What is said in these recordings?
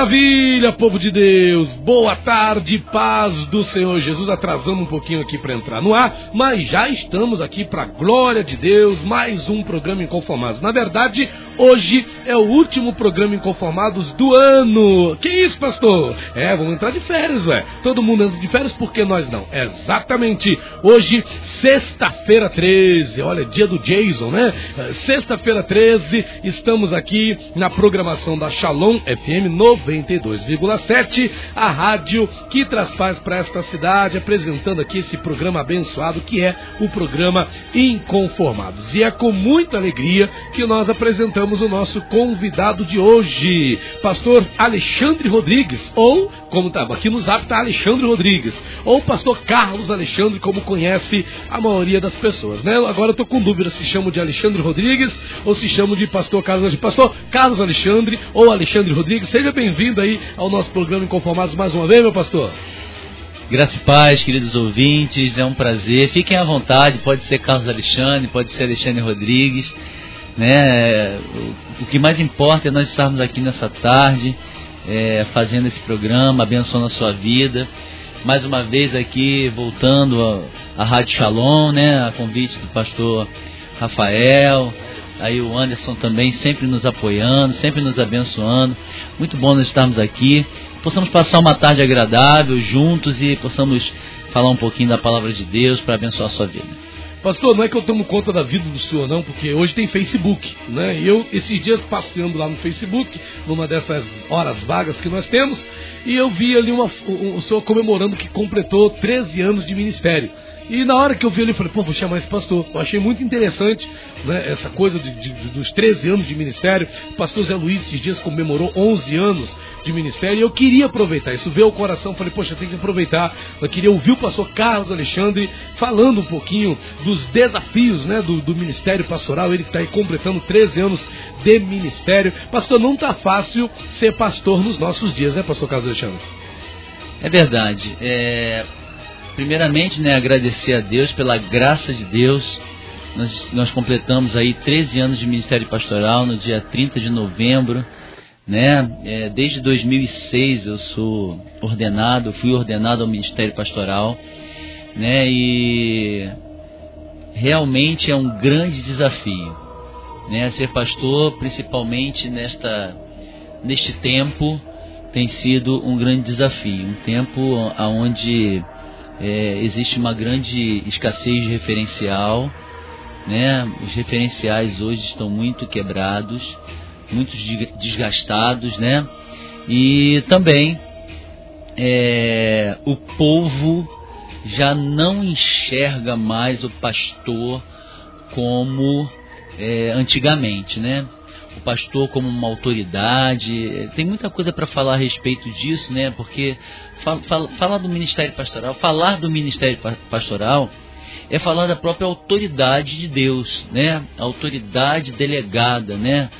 maravilha, povo de Deus! Boa tarde, paz do Senhor Jesus. Atrasamos um pouquinho aqui para entrar no ar, mas já estamos aqui para glória de Deus. Mais um programa Inconformados. Na verdade, hoje é o último programa Inconformados do ano. Que isso, pastor? É, vamos entrar de férias, ué. Todo mundo entra de férias, por que nós não? Exatamente. Hoje, sexta-feira 13. Olha, dia do Jason, né? Sexta-feira 13, estamos aqui na programação da Shalom FM 92,7, a rádio que traz paz para esta cidade, apresentando aqui esse programa abençoado que é o programa Inconformados. E é com muita alegria que nós apresentamos o nosso convidado de hoje, pastor Alexandre Rodrigues, ou, como está aqui no zap, está Alexandre Rodrigues, ou pastor Carlos Alexandre, como conhece a maioria das pessoas, né? Agora eu estou com dúvida se chamo de Alexandre Rodrigues ou se chamo de pastor Carlos, pastor Carlos Alexandre ou Alexandre Rodrigues. Seja bem-vindo aí ao nosso programa Inconformados mais uma vez, meu pastor. Graça e paz, queridos ouvintes, é um prazer. Fiquem à vontade, pode ser Carlos Alexandre, pode ser Alexandre Rodrigues. Né? O, que mais importa é nós estarmos aqui nessa tarde, é, fazendo esse programa, abençoando a sua vida. Mais uma vez aqui, voltando à Rádio Shalom, né? a convite do pastor Rafael, aí o Anderson também sempre nos apoiando, sempre nos abençoando. Muito bom nós estarmos aqui. Possamos passar uma tarde agradável juntos e possamos falar um pouquinho da palavra de Deus para abençoar a sua vida. Pastor, não é que eu tomo conta da vida do senhor, não, porque hoje tem Facebook, né? E eu, esses dias, passeando lá no Facebook, numa dessas horas vagas que nós temos, e eu vi ali uma, o, o senhor comemorando que completou 13 anos de ministério. E na hora que eu vi ele, eu falei, pô, vou chamar esse pastor. Eu achei muito interessante né, essa coisa de, de, dos 13 anos de ministério. O pastor Zé Luiz esses dias comemorou 11 anos de ministério e eu queria aproveitar. Isso veio ao coração, falei, poxa, tem que aproveitar. Eu queria ouvir o pastor Carlos Alexandre falando um pouquinho dos desafios né, do, do ministério pastoral. Ele está aí completando 13 anos de ministério. Pastor, não está fácil ser pastor nos nossos dias, né, pastor Carlos Alexandre? É verdade. É, primeiramente, né, agradecer a Deus pela graça de Deus. Nós, nós completamos aí 13 anos de ministério pastoral no dia 30 de novembro. Né? É, desde 2006 eu sou ordenado, fui ordenado ao ministério pastoral. Né? E realmente é um grande desafio. Né? Ser pastor, principalmente nesta, neste tempo, tem sido um grande desafio. Um tempo onde é, existe uma grande escassez de referencial, né? Os referenciais hoje estão muito quebrados, muito desgastados, né? E também é, o povo já não enxerga mais o pastor como é, antigamente, né? o pastor como uma autoridade. Tem muita coisa para falar a respeito disso, né? Porque falar do ministério pastoral, falar do ministério pastoral é falar da própria autoridade de Deus, né? A autoridade delegada, né?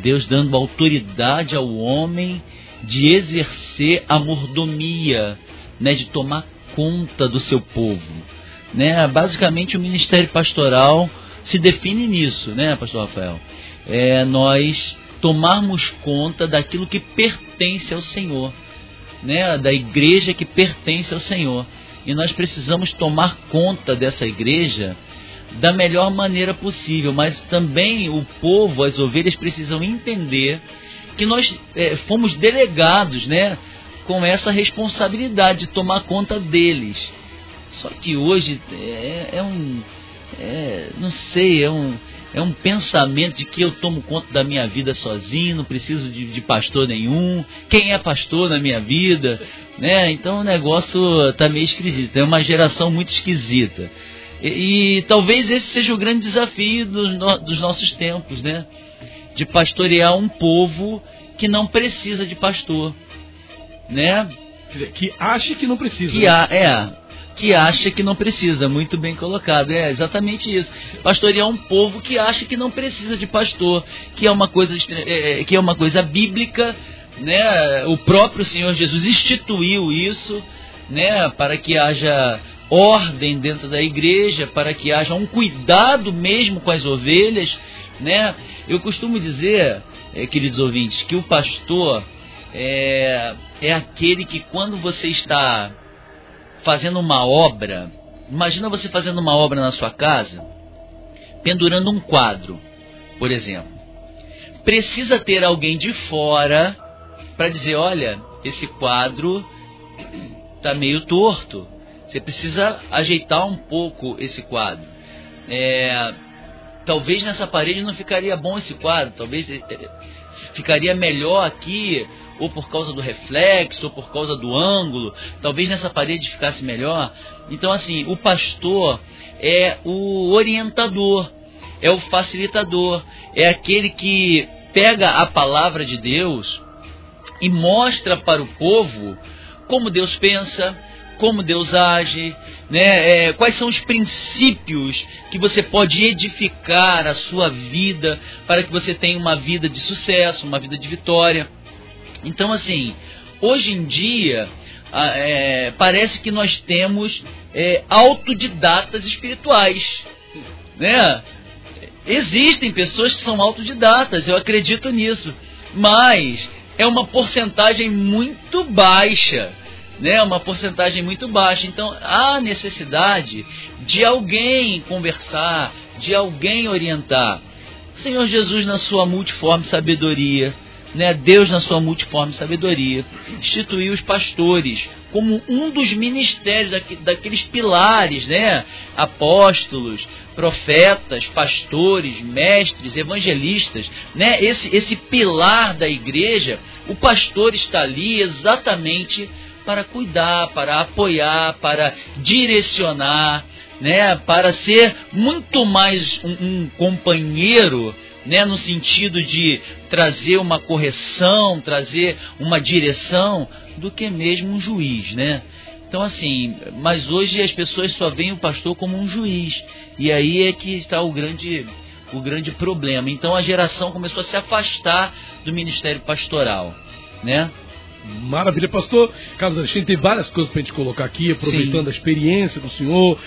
Deus dando autoridade ao homem de exercer a mordomia, né? De tomar conta do seu povo, né? Basicamente o ministério pastoral se define nisso, né, pastor Rafael? é, nós tomarmos conta daquilo que pertence ao Senhor, né? da igreja que pertence ao Senhor. E nós precisamos tomar conta dessa igreja da melhor maneira possível, mas também o povo, as ovelhas precisam entender que nós é, fomos delegados, né, com essa responsabilidade de tomar conta deles. Só que hoje é, é um, é, não sei, é um, é um pensamento de que eu tomo conta da minha vida sozinho, não preciso de, de pastor nenhum. Quem é pastor na minha vida? Né? Então o negócio está meio esquisito. É uma geração muito esquisita. E, e, talvez esse seja o grande desafio dos, no, dos nossos tempos, né? De pastorear um povo que não precisa de pastor, né? Que acha que não precisa. Que né? a, é, que acha que não precisa. Muito bem colocado. É exatamente isso. Pastorear um povo que acha que não precisa de pastor, que é uma coisa, é, é, que é uma coisa bíblica. Né? O próprio Senhor Jesus instituiu isso né? para que haja ordem dentro da igreja, para que haja um cuidado mesmo com as ovelhas. Né? Eu costumo dizer, é, queridos ouvintes, que o pastor é, é aquele que quando você está fazendo uma obra, imagina você fazendo uma obra na sua casa, pendurando um quadro, por exemplo. Precisa ter alguém de fora para dizer, olha, esse quadro está meio torto. Você precisa ajeitar um pouco esse quadro. É, talvez nessa parede não ficaria bom esse quadro, talvez é, é, ficaria melhor aqui, ou por causa do reflexo, ou por causa do ângulo, talvez nessa parede ficasse melhor. Então, assim, o pastor é o orientador, é o facilitador, é aquele que pega a palavra de Deus e mostra para o povo como Deus pensa, como Deus age, né? É, quais são os princípios que você pode edificar a sua vida para que você tenha uma vida de sucesso, uma vida de vitória. Então, assim, hoje em dia é, parece que nós temos é, autodidatas espirituais, né? Existem pessoas que são autodidatas, eu acredito nisso, mas é uma porcentagem muito baixa né, uma porcentagem muito baixa. Então há necessidade de alguém conversar, de alguém orientar. Senhor Jesus, na sua multiforme sabedoria, né, Deus, na sua multiforme sabedoria, instituiu os pastores como um dos ministérios, daqueles pilares, né, apóstolos, profetas, pastores, mestres, evangelistas, né, esse, esse pilar da igreja, o pastor está ali exatamente para cuidar, para apoiar, para direcionar, né, para ser muito mais um, um companheiro, né, no sentido de trazer uma correção, trazer uma direção, do que mesmo um juiz, né? Então assim, mas hoje as pessoas só veem o pastor como um juiz e aí é que está o grande o grande problema. Então a geração começou a se afastar do ministério pastoral, né? Maravilha, pastor. Carlos Alexandre, tem várias coisas para a gente colocar aqui, aproveitando Sim. a experiência do senhor,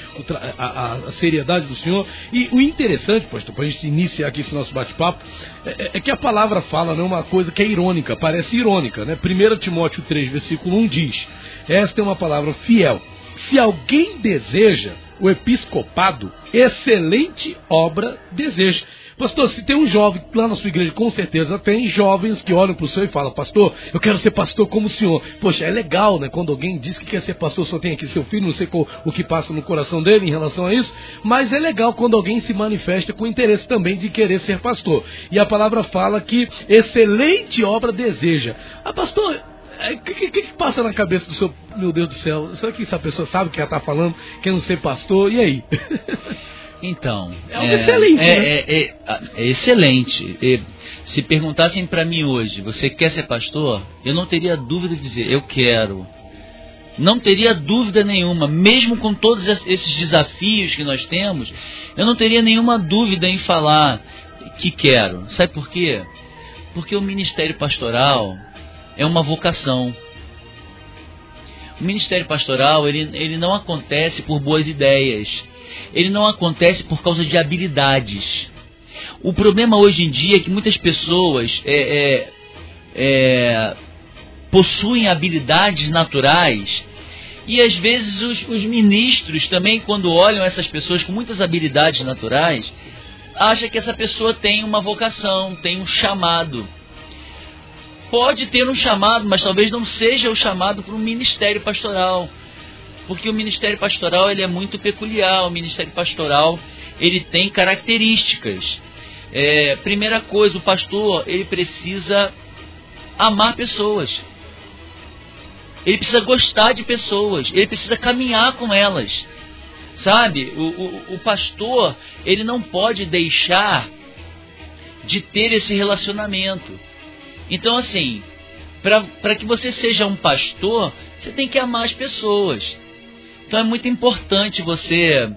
a, a, a, seriedade do senhor. E o interessante, pastor, para a gente iniciar aqui esse nosso bate-papo, é, é, é, que a palavra fala né, uma coisa que é irônica, parece irônica. Né? 1 Timóteo 3, versículo 1 diz: Esta é uma palavra fiel. Se alguém deseja o episcopado, excelente obra deseja. Pastor, se tem um jovem lá na sua igreja, com certeza tem jovens que olham para o senhor e falam, pastor, eu quero ser pastor como o senhor. Poxa, é legal, né? Quando alguém diz que quer ser pastor, só tem aqui seu filho, não sei qual, o que passa no coração dele em relação a isso, mas é legal quando alguém se manifesta com interesse também de querer ser pastor. E a palavra fala que excelente obra deseja. Ah, pastor, o é, que, que, que, passa na cabeça do seu, meu Deus do céu? Será que essa pessoa sabe o que ela está falando, quer não ser pastor? E aí? Então, é, é excelente. É, né? é, é, é excelente. se perguntassem para mim hoje, você quer ser pastor? Eu não teria dúvida de dizer, eu quero. Não teria dúvida nenhuma, mesmo com todos esses desafios que nós temos, eu não teria nenhuma dúvida em falar que quero. Sabe por quê? Porque o ministério pastoral é uma vocação. O ministério pastoral ele, ele não acontece por boas ideias ele não acontece por causa de habilidades. O problema hoje em dia é que muitas pessoas é, é, é, possuem habilidades naturais e às vezes os, os, ministros também, quando olham essas pessoas com muitas habilidades naturais, acham que essa pessoa tem uma vocação, tem um chamado. Pode ter um chamado, mas talvez não seja o chamado para um ministério pastoral porque o ministério pastoral ele é muito peculiar. O ministério pastoral ele tem características. É, primeira coisa, o pastor ele precisa amar pessoas. Ele precisa gostar de pessoas. Ele precisa caminhar com elas. Sabe? O, o, o pastor ele não pode deixar de ter esse relacionamento. Então, assim, para que você seja um pastor, você tem que amar as pessoas. Então é muito importante você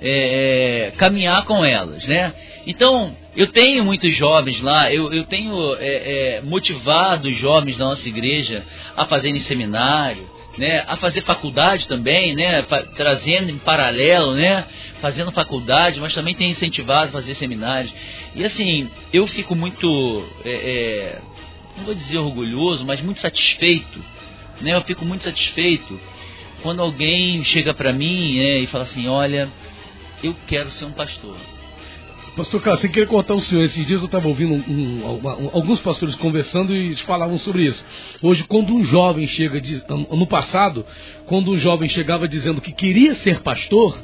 é, é, caminhar com elas, né? Então, eu tenho muitos jovens lá, eu, eu tenho é, é, motivado os jovens da nossa igreja a fazerem seminário, né, a fazer faculdade também, né, trazendo em paralelo, né, fazendo faculdade, mas também tem incentivado a fazer seminários. E assim, eu fico muito é, é não vou dizer orgulhoso, mas muito satisfeito. Né? Eu fico muito satisfeito quando alguém chega para mim é, e fala assim: Olha, eu quero ser um pastor. Pastor Carlos, sem querer cortar o senhor, esses dias eu estava ouvindo um, um, um, alguns pastores conversando e falavam sobre isso. Hoje, quando um jovem chega, no passado, quando um jovem chegava dizendo que queria ser pastor,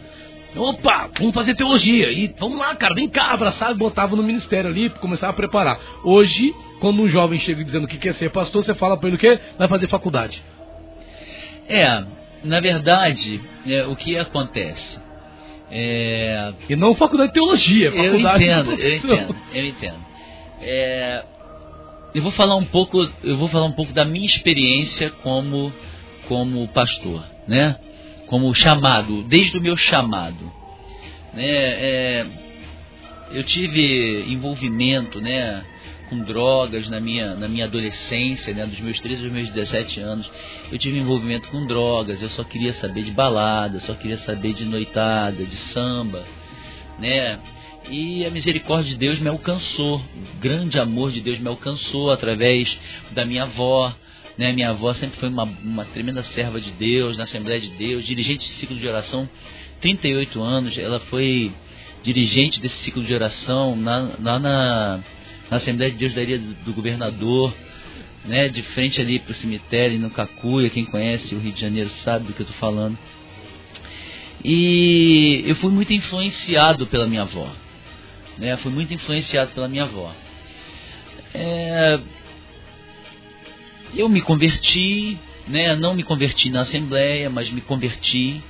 opa, vamos fazer teologia, e vamos lá, cara, vem cá, abraçava e botava no ministério ali, começava a preparar. Hoje, quando um jovem chega dizendo que quer ser pastor, você fala para ele o quê? Vai fazer faculdade. É, na verdade, é, o que acontece? É... E não faculdade de teologia, faculdade eu entendo, de eu entendo, eu entendo. É... Eu vou falar um pouco, eu vou falar um pouco da minha experiência como como pastor, né? Como chamado, desde o meu chamado, né? É... eu tive envolvimento, né? Com drogas na minha, na minha adolescência, né, dos meus 13 aos meus 17 anos. Eu tive envolvimento com drogas, eu só queria saber de balada, só queria saber de noitada, de samba, né? E a misericórdia de Deus me alcançou, o grande amor de Deus me alcançou através da minha avó, né? Minha avó sempre foi uma, uma tremenda serva de Deus, na Assembleia de Deus, dirigente de ciclo de oração, 38 anos, ela foi dirigente desse ciclo de oração lá na, na na Assembleia de Deus daria do governador, né, de frente ali para o cemitério, no Cacuia, quem conhece o Rio de Janeiro sabe do que eu estou falando. E eu fui muito influenciado pela minha avó. Né, fui muito influenciado pela minha avó. É, eu me converti, né, não me converti na Assembleia, mas me converti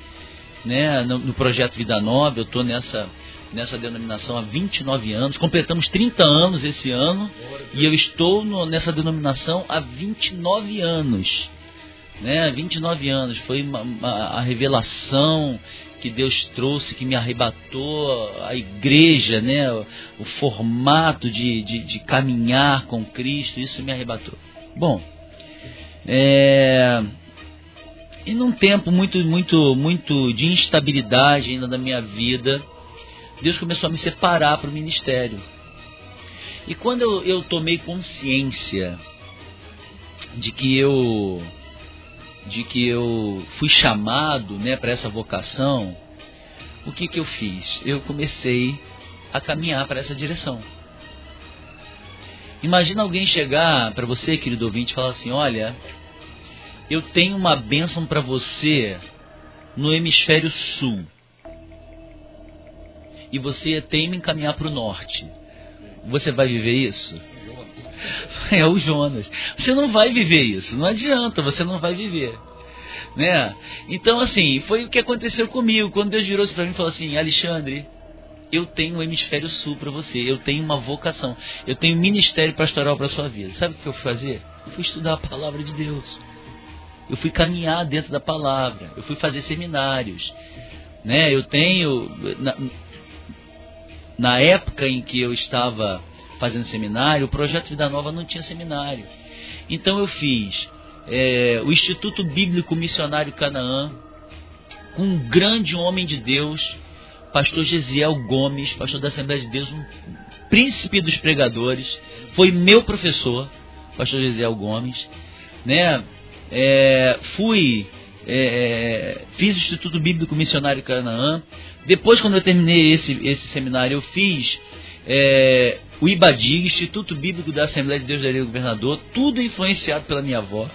né, no, no projeto Vida Nova. Eu estou nessa nessa denominação há 29 anos. Completamos 30 anos esse ano e eu estou no, nessa denominação há 29 anos. Né? 29 anos. Foi uma, uma, a revelação que Deus trouxe, que me arrebatou a igreja, né? o, o formato de, de, de, caminhar com Cristo, isso me arrebatou. Bom, é, e num tempo muito, muito, muito de instabilidade ainda da minha vida, Deus começou a me separar para o ministério. E quando eu, eu tomei consciência de que eu de que eu fui chamado né, para essa vocação, o que, que eu fiz? Eu comecei a caminhar para essa direção. Imagina alguém chegar para você, querido ouvinte, e falar assim: Olha, eu tenho uma bênção para você no hemisfério sul e você teme encaminhar para o norte. Você vai viver isso? É o Jonas. Você não vai viver isso. Não adianta, você não vai viver. Né? Então, assim, foi o que aconteceu comigo. Quando Deus virou-se para mim e falou assim: Alexandre, eu tenho o hemisfério sul para você. Eu tenho uma vocação. Eu tenho um ministério pastoral para sua vida. Sabe o que eu fui fazer? Eu fui estudar a palavra de Deus. Eu fui caminhar dentro da palavra. Eu fui fazer seminários. Né? Eu tenho. Na, na época em que eu estava fazendo seminário, o projeto Vida Nova não tinha seminário. Então eu fiz é, o Instituto Bíblico Missionário Canaã, com um grande homem de Deus, pastor Gesiel Gomes, pastor da Assembleia de Deus, um príncipe dos pregadores, foi meu professor, pastor Gesiel Gomes, né? É, fui é, fiz o Instituto Bíblico Missionário Canaã. Depois, quando eu terminei esse, esse seminário, eu fiz é, o IBADI, Instituto Bíblico da Assembleia de Deus da Ilha Governador, tudo influenciado pela minha avó.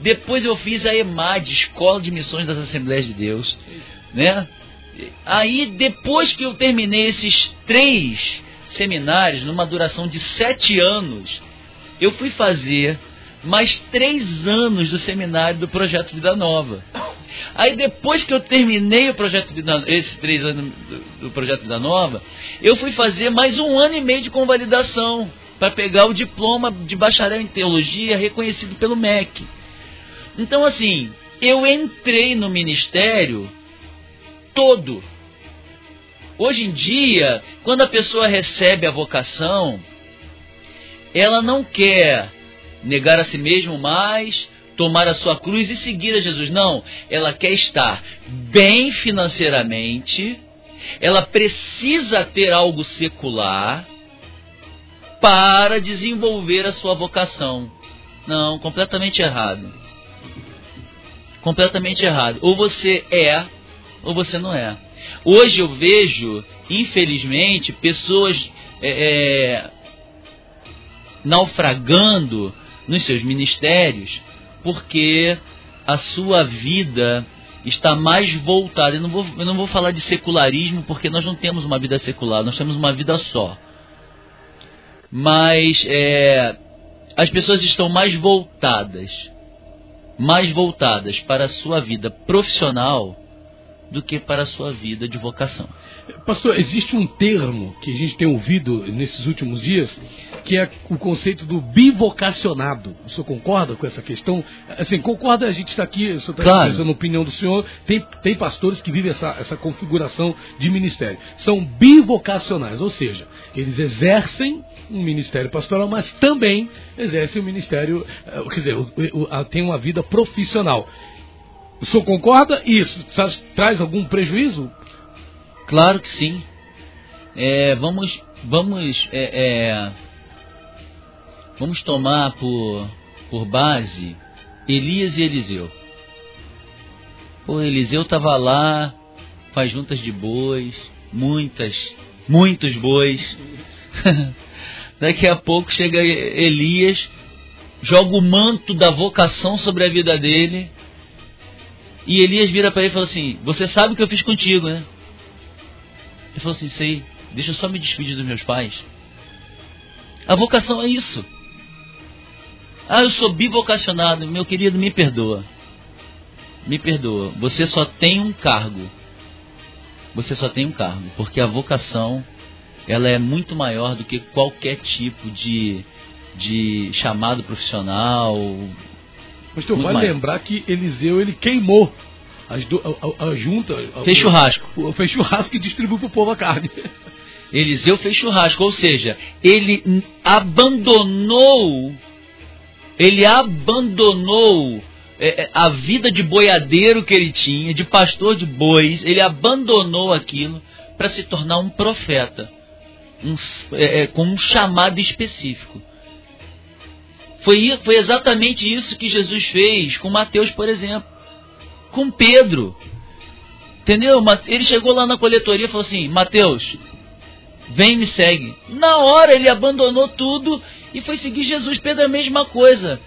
Depois eu fiz a EMAD, Escola de Missões das Assembleias de Deus, né? Aí, depois que eu terminei esses três seminários, numa duração de sete anos, eu fui fazer mais três anos do seminário do Projeto Vida Nova. Aí depois que eu terminei o projeto Vida, esses três anos do, do Projeto Vida Nova, eu fui fazer mais um ano e meio de convalidação para pegar o diploma de bacharel em teologia reconhecido pelo MEC. Então assim, eu entrei no ministério todo. Hoje em dia, quando a pessoa recebe a vocação, ela não quer negar a si mesmo mais, tomar a sua cruz e seguir a Jesus. Não, ela quer estar bem financeiramente, ela precisa ter algo secular para desenvolver a sua vocação. Não, completamente errado. Completamente errado. Ou você é, ou você não é. Hoje eu vejo, infelizmente, pessoas é, é, naufragando nos seus ministérios porque a sua vida está mais voltada. Eu não, vou, eu não vou falar de secularismo porque nós não temos uma vida secular, nós temos uma vida só. Mas é, as pessoas estão mais voltadas, mais voltadas para a sua vida profissional do que para a sua vida de vocação. Pastor, existe um termo que a gente tem ouvido nesses últimos dias, que é o conceito do bivocacionado. O senhor concorda com essa questão? Assim, concorda, a gente está aqui, o senhor está claro. expressando a opinião do senhor, tem, tem pastores que vivem essa, essa configuração de ministério. São bivocacionais, ou seja, eles exercem um ministério pastoral, mas também exercem o um ministério, eh, quer dizer, tem uma vida profissional. O senhor concorda? Isso traz algum prejuízo? Claro que sim. É, vamos vamos é, é, vamos tomar por, por base Elias e Eliseu. O Eliseu estava lá, faz juntas de bois, muitas, muitos bois. Daqui a pouco chega Elias, joga o manto da vocação sobre a vida dele e Elias vira para ele e fala assim: Você sabe o que eu fiz contigo, né? Ele falou assim: Sei, deixa eu só me despedir dos meus pais. A vocação é isso. Ah, eu sou bivocacionado. Meu querido, me perdoa. Me perdoa. Você só tem um cargo. Você só tem um cargo. Porque a vocação ela é muito maior do que qualquer tipo de, de chamado profissional, Pastor, Muito vale mais. lembrar que Eliseu ele queimou as do, a, a, a, junta. Fez churrasco. Fez churrasco e distribuiu para o povo a carne. Eliseu fez churrasco, ou seja, ele abandonou, ele abandonou é, é, a vida de boiadeiro que ele tinha, de pastor de bois, ele abandonou aquilo para se tornar um profeta, um, é, é, com um chamado específico. Foi, foi exatamente isso que Jesus fez com Mateus, por exemplo. Com Pedro. Entendeu? Ele chegou lá na coletoria e falou assim: Mateus, vem me segue. Na hora ele abandonou tudo e foi seguir Jesus. Pedro, a mesma coisa.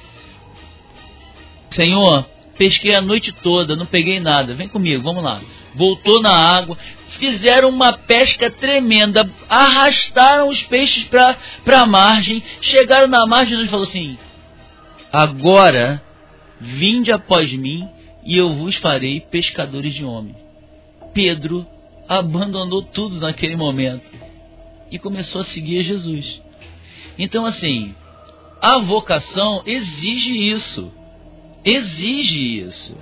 Senhor, pesquei a noite toda, não peguei nada. Vem comigo, vamos lá. Voltou na água, fizeram uma pesca tremenda, arrastaram os peixes para a margem, chegaram na margem e Jesus falou assim: Agora, vinde após mim e eu vos farei pescadores de homens. Pedro abandonou tudo naquele momento e começou a seguir Jesus. Então, assim, a vocação exige isso. Exige isso.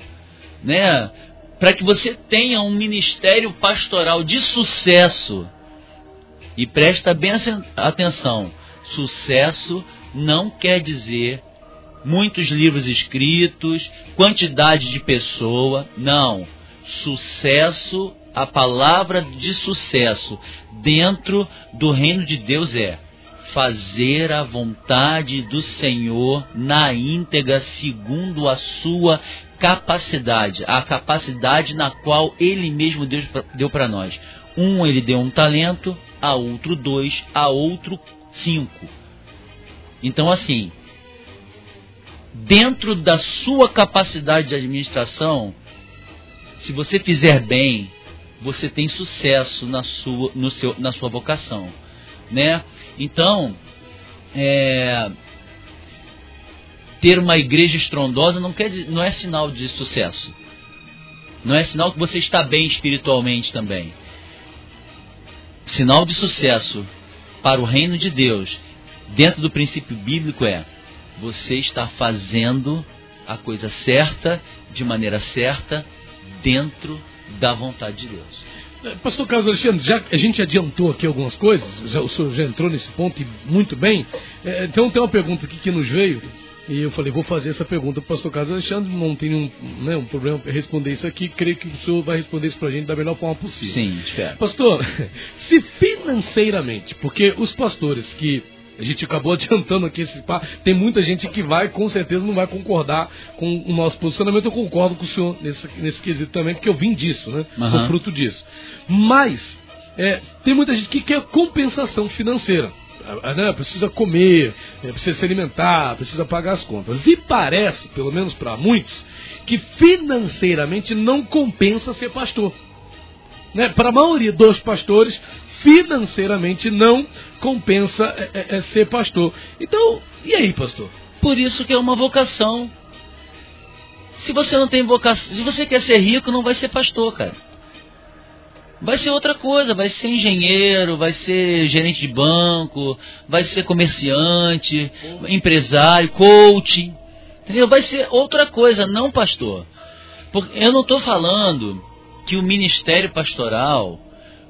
Né? Para que você tenha um ministério pastoral de sucesso. E presta bem atenção: sucesso não quer dizer muitos livros escritos, quantidade de pessoa. Não. Sucesso, a palavra de sucesso dentro do reino de Deus é fazer a vontade do Senhor na íntegra, segundo a sua capacidade, a capacidade na qual Ele mesmo deu para nós. Um ele deu um talento, a outro dois, a outro cinco. Então assim, dentro da sua capacidade de administração, se você fizer bem, você tem sucesso na sua, no seu, na sua vocação, né? Então, é, ter uma igreja estrondosa não, quer, não é sinal de sucesso. Não é sinal que você está bem espiritualmente também. Sinal de sucesso para o reino de Deus, dentro do princípio bíblico, é você está fazendo a coisa certa, de maneira certa, dentro da vontade de Deus. Pastor Carlos Alexandre, já a gente adiantou aqui algumas coisas, já, o senhor já entrou nesse ponto e muito bem. É, então tem uma pergunta aqui que nos veio, e eu falei, vou fazer essa pergunta para o pastor Carlos Alexandre, não tem um, né, um problema responder isso aqui, creio que o senhor vai responder isso para a gente da melhor forma possível. Sim, espero. Pastor, se financeiramente, porque os pastores que A gente acabou adiantando aqui esse pá. Tem muita gente que vai, com certeza, não vai concordar com o nosso posicionamento. Eu concordo com o senhor nesse, nesse quesito também, porque eu vim disso, né? Uhum. Sou fruto disso. Mas, é, tem muita gente que quer compensação financeira. Né? Precisa comer, é, precisa se alimentar, precisa pagar as contas. E parece, pelo menos para muitos, que financeiramente não compensa ser pastor. Né? Para a maioria dos pastores, financeiramente não compensa é, é, é, ser pastor. Então, e aí, pastor? Por isso que é uma vocação. Se você não tem vocação, se você quer ser rico, não vai ser pastor, cara. Vai ser outra coisa, vai ser engenheiro, vai ser gerente de banco, vai ser comerciante, empresário, coaching. Entendeu? Vai ser outra coisa, não pastor. Porque eu não estou falando que o ministério pastoral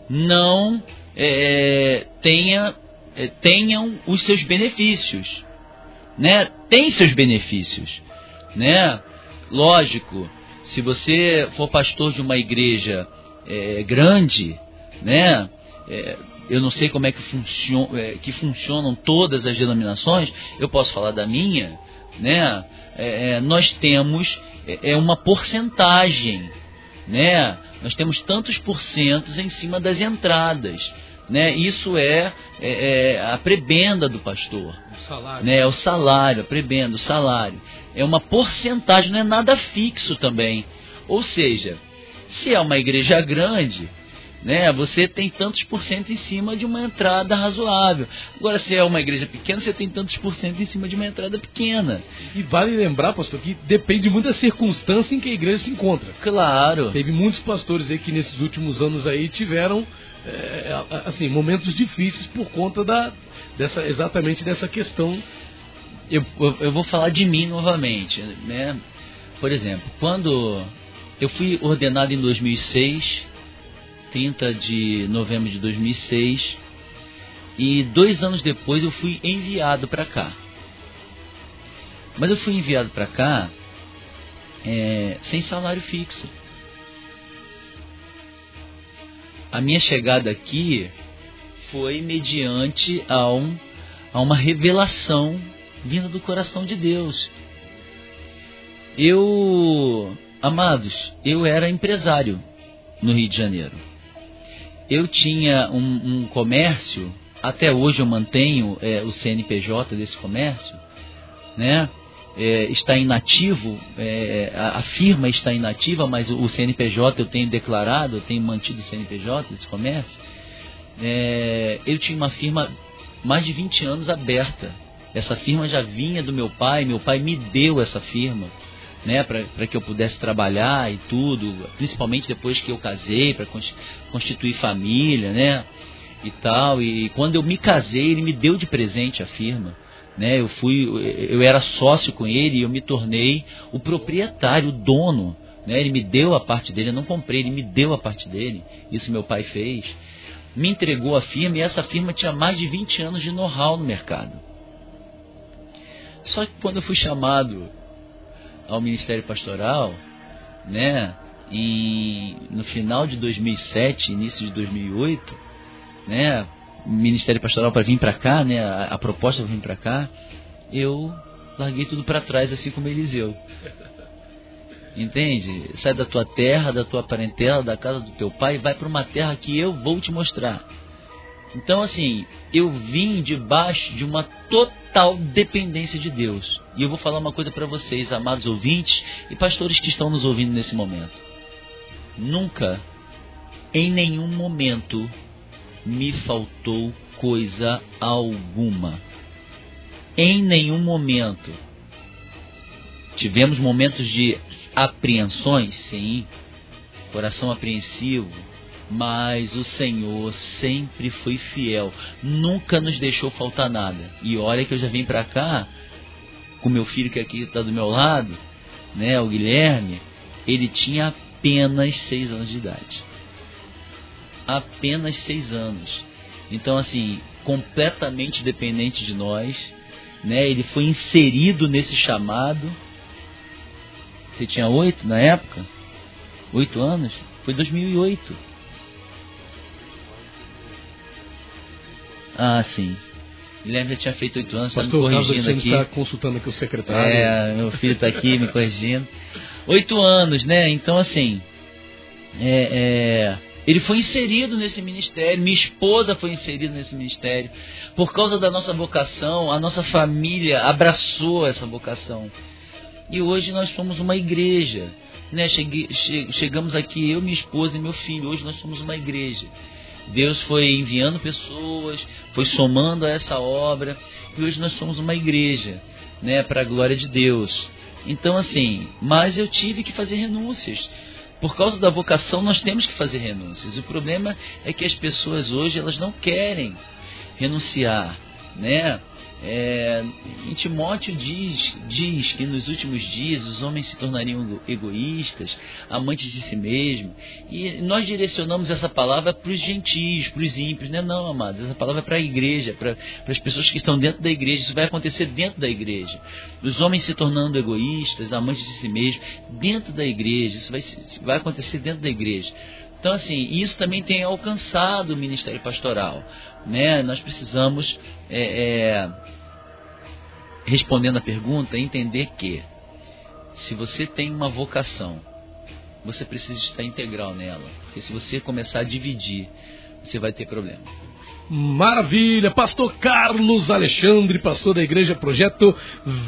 não é, tenha, é, tenham os seus benefícios. Né? Tem seus benefícios. Né? Lógico, se você for pastor de uma igreja é, grande, né? É, eu não sei como é que, é, que funcionam todas as denominações, eu posso falar da minha, né? É, é, nós temos é, uma porcentagem né? Nós temos tantos porcentos em cima das entradas, né? Isso é, é, é a prebenda do pastor, o salário. né? É o salário, a prebenda, o salário. É uma porcentagem, não é nada fixo também. Ou seja, se é uma igreja grande, né? Você tem tantos por cento em cima de uma entrada razoável. Agora, se é uma igreja pequena, você tem tantos por cento em cima de uma entrada pequena. E vale lembrar, pastor, que depende muito da circunstância em que a igreja se encontra. Claro. Teve muitos pastores aí que nesses últimos anos aí tiveram é, assim momentos difíceis por conta da dessa exatamente dessa questão. Eu, eu, eu vou falar de mim novamente, né? Por exemplo, quando eu fui ordenado em 2006 30 de novembro de 2006. E dois anos depois eu fui enviado para cá. Mas eu fui enviado para cá é, sem salário fixo. A minha chegada aqui foi mediante a, um, a uma revelação vinda do coração de Deus. Eu, amados, eu era empresário no Rio de Janeiro eu tinha um, um comércio, até hoje eu mantenho é, o CNPJ desse comércio, né? É, está inativo, é, a, firma está inativa, mas o, o, CNPJ eu tenho declarado, eu tenho mantido o CNPJ desse comércio. É, eu tinha uma firma mais de 20 anos aberta. Essa firma já vinha do meu pai, meu pai me deu essa firma né, para que eu pudesse trabalhar e tudo, principalmente depois que eu casei, para constituir família, né, e tal. E quando eu me casei, ele me deu de presente a firma. Né, eu fui, eu era sócio com ele e eu me tornei o proprietário, o dono. Né, ele me deu a parte dele, eu não comprei, ele me deu a parte dele. Isso meu pai fez. Me entregou a firma e essa firma tinha mais de 20 anos de know-how no mercado. Só que quando eu fui chamado ao Ministério Pastoral, né, em, no final de 2007, início de 2008, né, Ministério Pastoral para vir para cá, né, a, a proposta para vir para cá, eu larguei tudo para trás, assim como Eliseu. Entende? Sai da tua terra, da tua parentela, da casa do teu pai, vai para uma terra que eu vou te mostrar. Então, assim, eu vim debaixo de uma total dependência de Deus. E eu vou falar uma coisa para vocês, amados ouvintes e pastores que estão nos ouvindo nesse momento. Nunca, em nenhum momento, me faltou coisa alguma. Em nenhum momento. Tivemos momentos de apreensões, sim, coração apreensivo, mas o Senhor sempre foi fiel, nunca nos deixou faltar nada. E olha que eu já vim para cá com meu filho que aqui está do meu lado, né, o Guilherme, ele tinha apenas seis anos de idade. Apenas seis anos. Então, assim, completamente dependente de nós, né? Ele foi inserido nesse chamado. Você tinha oito na época? Oito anos? Foi 2008. Ah, sim. Guilherme já tinha feito oito anos, está me corrigindo aqui. está consultando aqui o secretário. É, meu filho está aqui me corrigindo. Oito anos, né? Então, assim, é, é, ele foi inserido nesse ministério, minha esposa foi inserida nesse ministério. Por causa da nossa vocação, a nossa família abraçou essa vocação. E hoje nós somos uma igreja. Né? Cheguei, che, chegamos aqui, eu, minha esposa e meu filho. Hoje nós somos uma igreja. Deus foi enviando pessoas, foi somando a essa obra, e hoje nós somos uma igreja, né, para a glória de Deus. Então, assim, mas eu tive que fazer renúncias. Por causa da vocação, nós temos que fazer renúncias. O problema é que as pessoas hoje elas não querem renunciar, né? É, em Timóteo diz, diz que nos últimos dias os homens se tornariam egoístas, amantes de si mesmo. E nós direcionamos essa palavra para os gentios, para os ímpios. Não, é não, amados. Essa palavra é para a igreja, para, as pessoas que estão dentro da igreja. Isso vai acontecer dentro da igreja. Os homens se tornando egoístas, amantes de si mesmo, dentro da igreja. Isso vai, vai acontecer dentro da igreja. Então, assim, isso também tem alcançado o ministério pastoral. Né? Nós precisamos, é, é, respondendo a pergunta, entender que se você tem uma vocação, você precisa estar integral nela. Porque se você começar a dividir, você vai ter problema. Maravilha, pastor Carlos Alexandre, pastor da igreja Projeto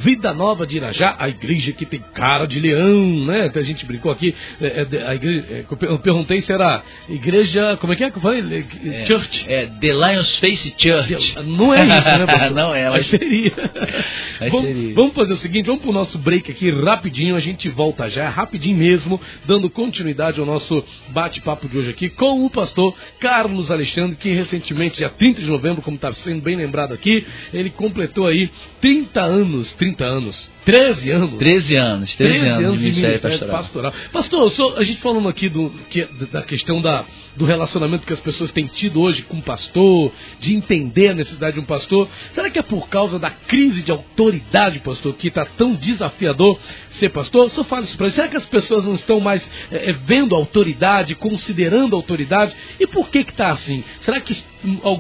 Vida Nova de Irajá, a igreja que tem cara de leão, né? Até a gente brincou aqui, é, é, a igreja, é, eu perguntei se era igreja, como é que é que eu falei? É, Church. É, The Lions Face Church. Não é isso, né, pastor? Não é, mas seria. Mas vamos, seria. vamos fazer o seguinte, vamos pro nosso break aqui rapidinho, a gente volta já, rapidinho mesmo, dando continuidade ao nosso bate-papo de hoje aqui com o pastor Carlos Alexandre, que recentemente já 30 de novembro, como está sendo bem lembrado aqui, ele completou aí 30 anos, 30 anos, 13 anos. 13 anos, 13, 13 anos, de Ministério, Pastoral. pastoral. Pastor, só, a gente falando aqui do, que, da questão da, do relacionamento que as pessoas têm tido hoje com o pastor, de entender a necessidade de um pastor, será que é por causa da crise de autoridade, pastor, que está tão desafiador ser pastor? Só fala isso para Será que as pessoas não estão mais é, vendo a autoridade, considerando a autoridade? E por que que está assim? Será que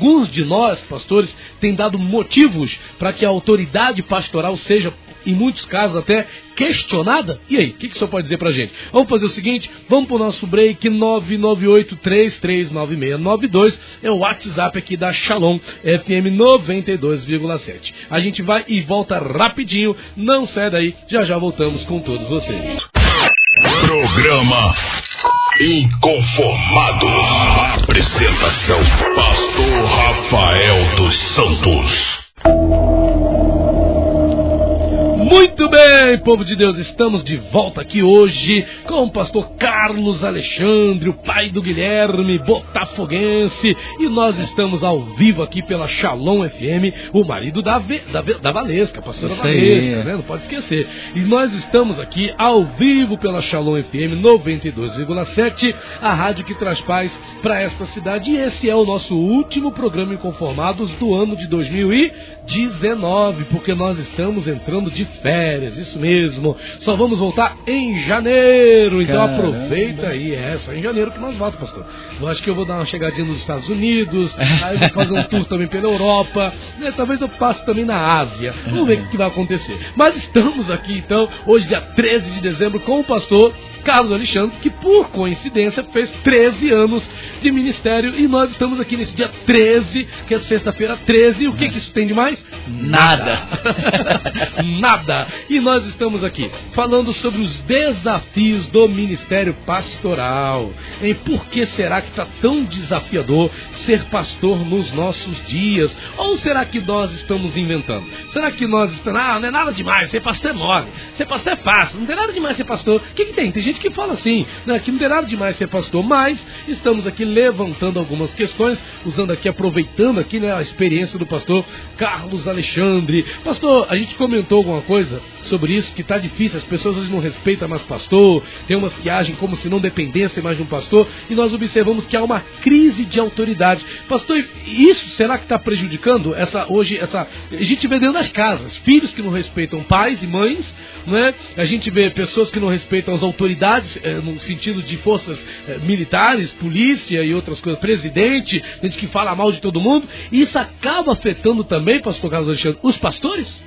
alguns de nós, pastores, têm dado motivos para que a autoridade pastoral seja em muitos casos até questionada. E aí, o que, que o senhor pode dizer pra gente? Vamos fazer o seguinte, vamos pro nosso break 998339692, é o WhatsApp aqui da Shalom FM 92,7. A gente vai e volta rapidinho, não sai daí, já já voltamos com todos vocês. Programa Inconformados. Apresentação Pastor Rafael dos Santos. Muito bem, povo de Deus, estamos de volta aqui hoje com o pastor Carlos Alexandre, o pai do Guilherme, botafoguense, e nós estamos ao vivo aqui pela Shalom FM, o marido da, v, da, da Valesca, a pastora Isso Valesca, né? não pode esquecer. E nós estamos aqui ao vivo pela Shalom FM 92,7, a rádio que traz paz para esta cidade, e esse é o nosso último programa Inconformados do ano de 2019, porque nós estamos entrando de férias, isso mesmo. Só vamos voltar em janeiro. Então Caramba. aproveita aí. É só em janeiro que nós voltamos, pastor. Eu acho que eu vou dar uma chegadinha nos Estados Unidos, aí vou fazer um tour também pela Europa, né? Talvez eu passe também na Ásia. Vamos ver o que vai acontecer. Mas estamos aqui então, hoje, dia 13 de dezembro, com o pastor Carlos Alexandre, que por coincidência fez 13 anos de ministério e nós estamos aqui nesse dia 13, que é sexta-feira 13. E o que, que isso tem de mais? Nada. Nada. E nós estamos aqui falando sobre os desafios do ministério pastoral. Em por que será que está tão desafiador ser pastor nos nossos dias? Ou será que nós estamos inventando? Será que nós estamos. Ah, não é nada demais, ser pastor é mole, ser pastor é fácil, não tem nada demais ser pastor. O que, que tem? Tem gente que fala assim, né, que não tem nada demais ser pastor, mas estamos aqui levantando algumas questões, usando aqui, aproveitando aqui né, a experiência do pastor Carlos Alexandre. Pastor, a gente comentou alguma coisa coisa sobre isso que está difícil. As pessoas hoje não respeitam mais pastor, tem umas que agem como se não dependessem mais de um pastor, e nós observamos que há uma crise de autoridade. Pastor, isso será que está prejudicando essa hoje essa a gente vê dentro das casas filhos que não respeitam pais e mães, não é? A gente vê pessoas que não respeitam as autoridades é, no sentido de forças é, militares, polícia e outras coisas, presidente, gente que fala mal de todo mundo. E isso acaba afetando também, Pastor Carlos Alexandre, os pastores?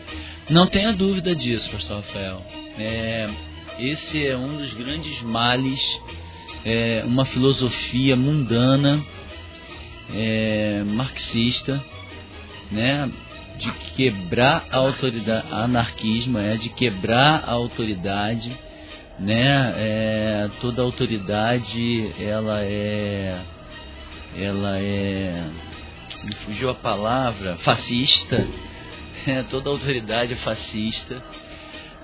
Não tenha dúvida disso, Pastor Rafael. É, esse é um dos grandes males, é, uma filosofia mundana, é, marxista, né, de quebrar a autoridade, anarquismo é de quebrar a autoridade, né, é, toda autoridade ela é, ela é, me fugiu a palavra, fascista, toda autoridade fascista,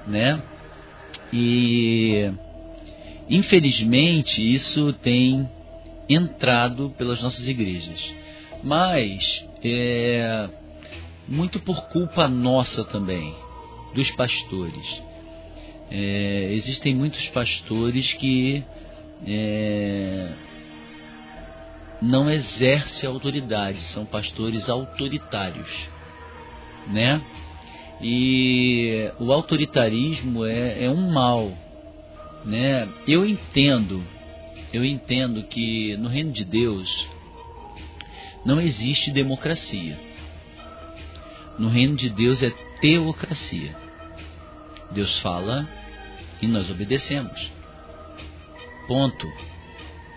né? E infelizmente isso tem entrado pelas nossas igrejas, mas é muito por culpa nossa também, dos pastores. É, existem muitos pastores que é, não exercem autoridade, são pastores autoritários né? E o autoritarismo é, é um mal, né? Eu entendo, eu entendo que no reino de Deus não existe democracia. No reino de Deus é teocracia. Deus fala e nós obedecemos. Ponto.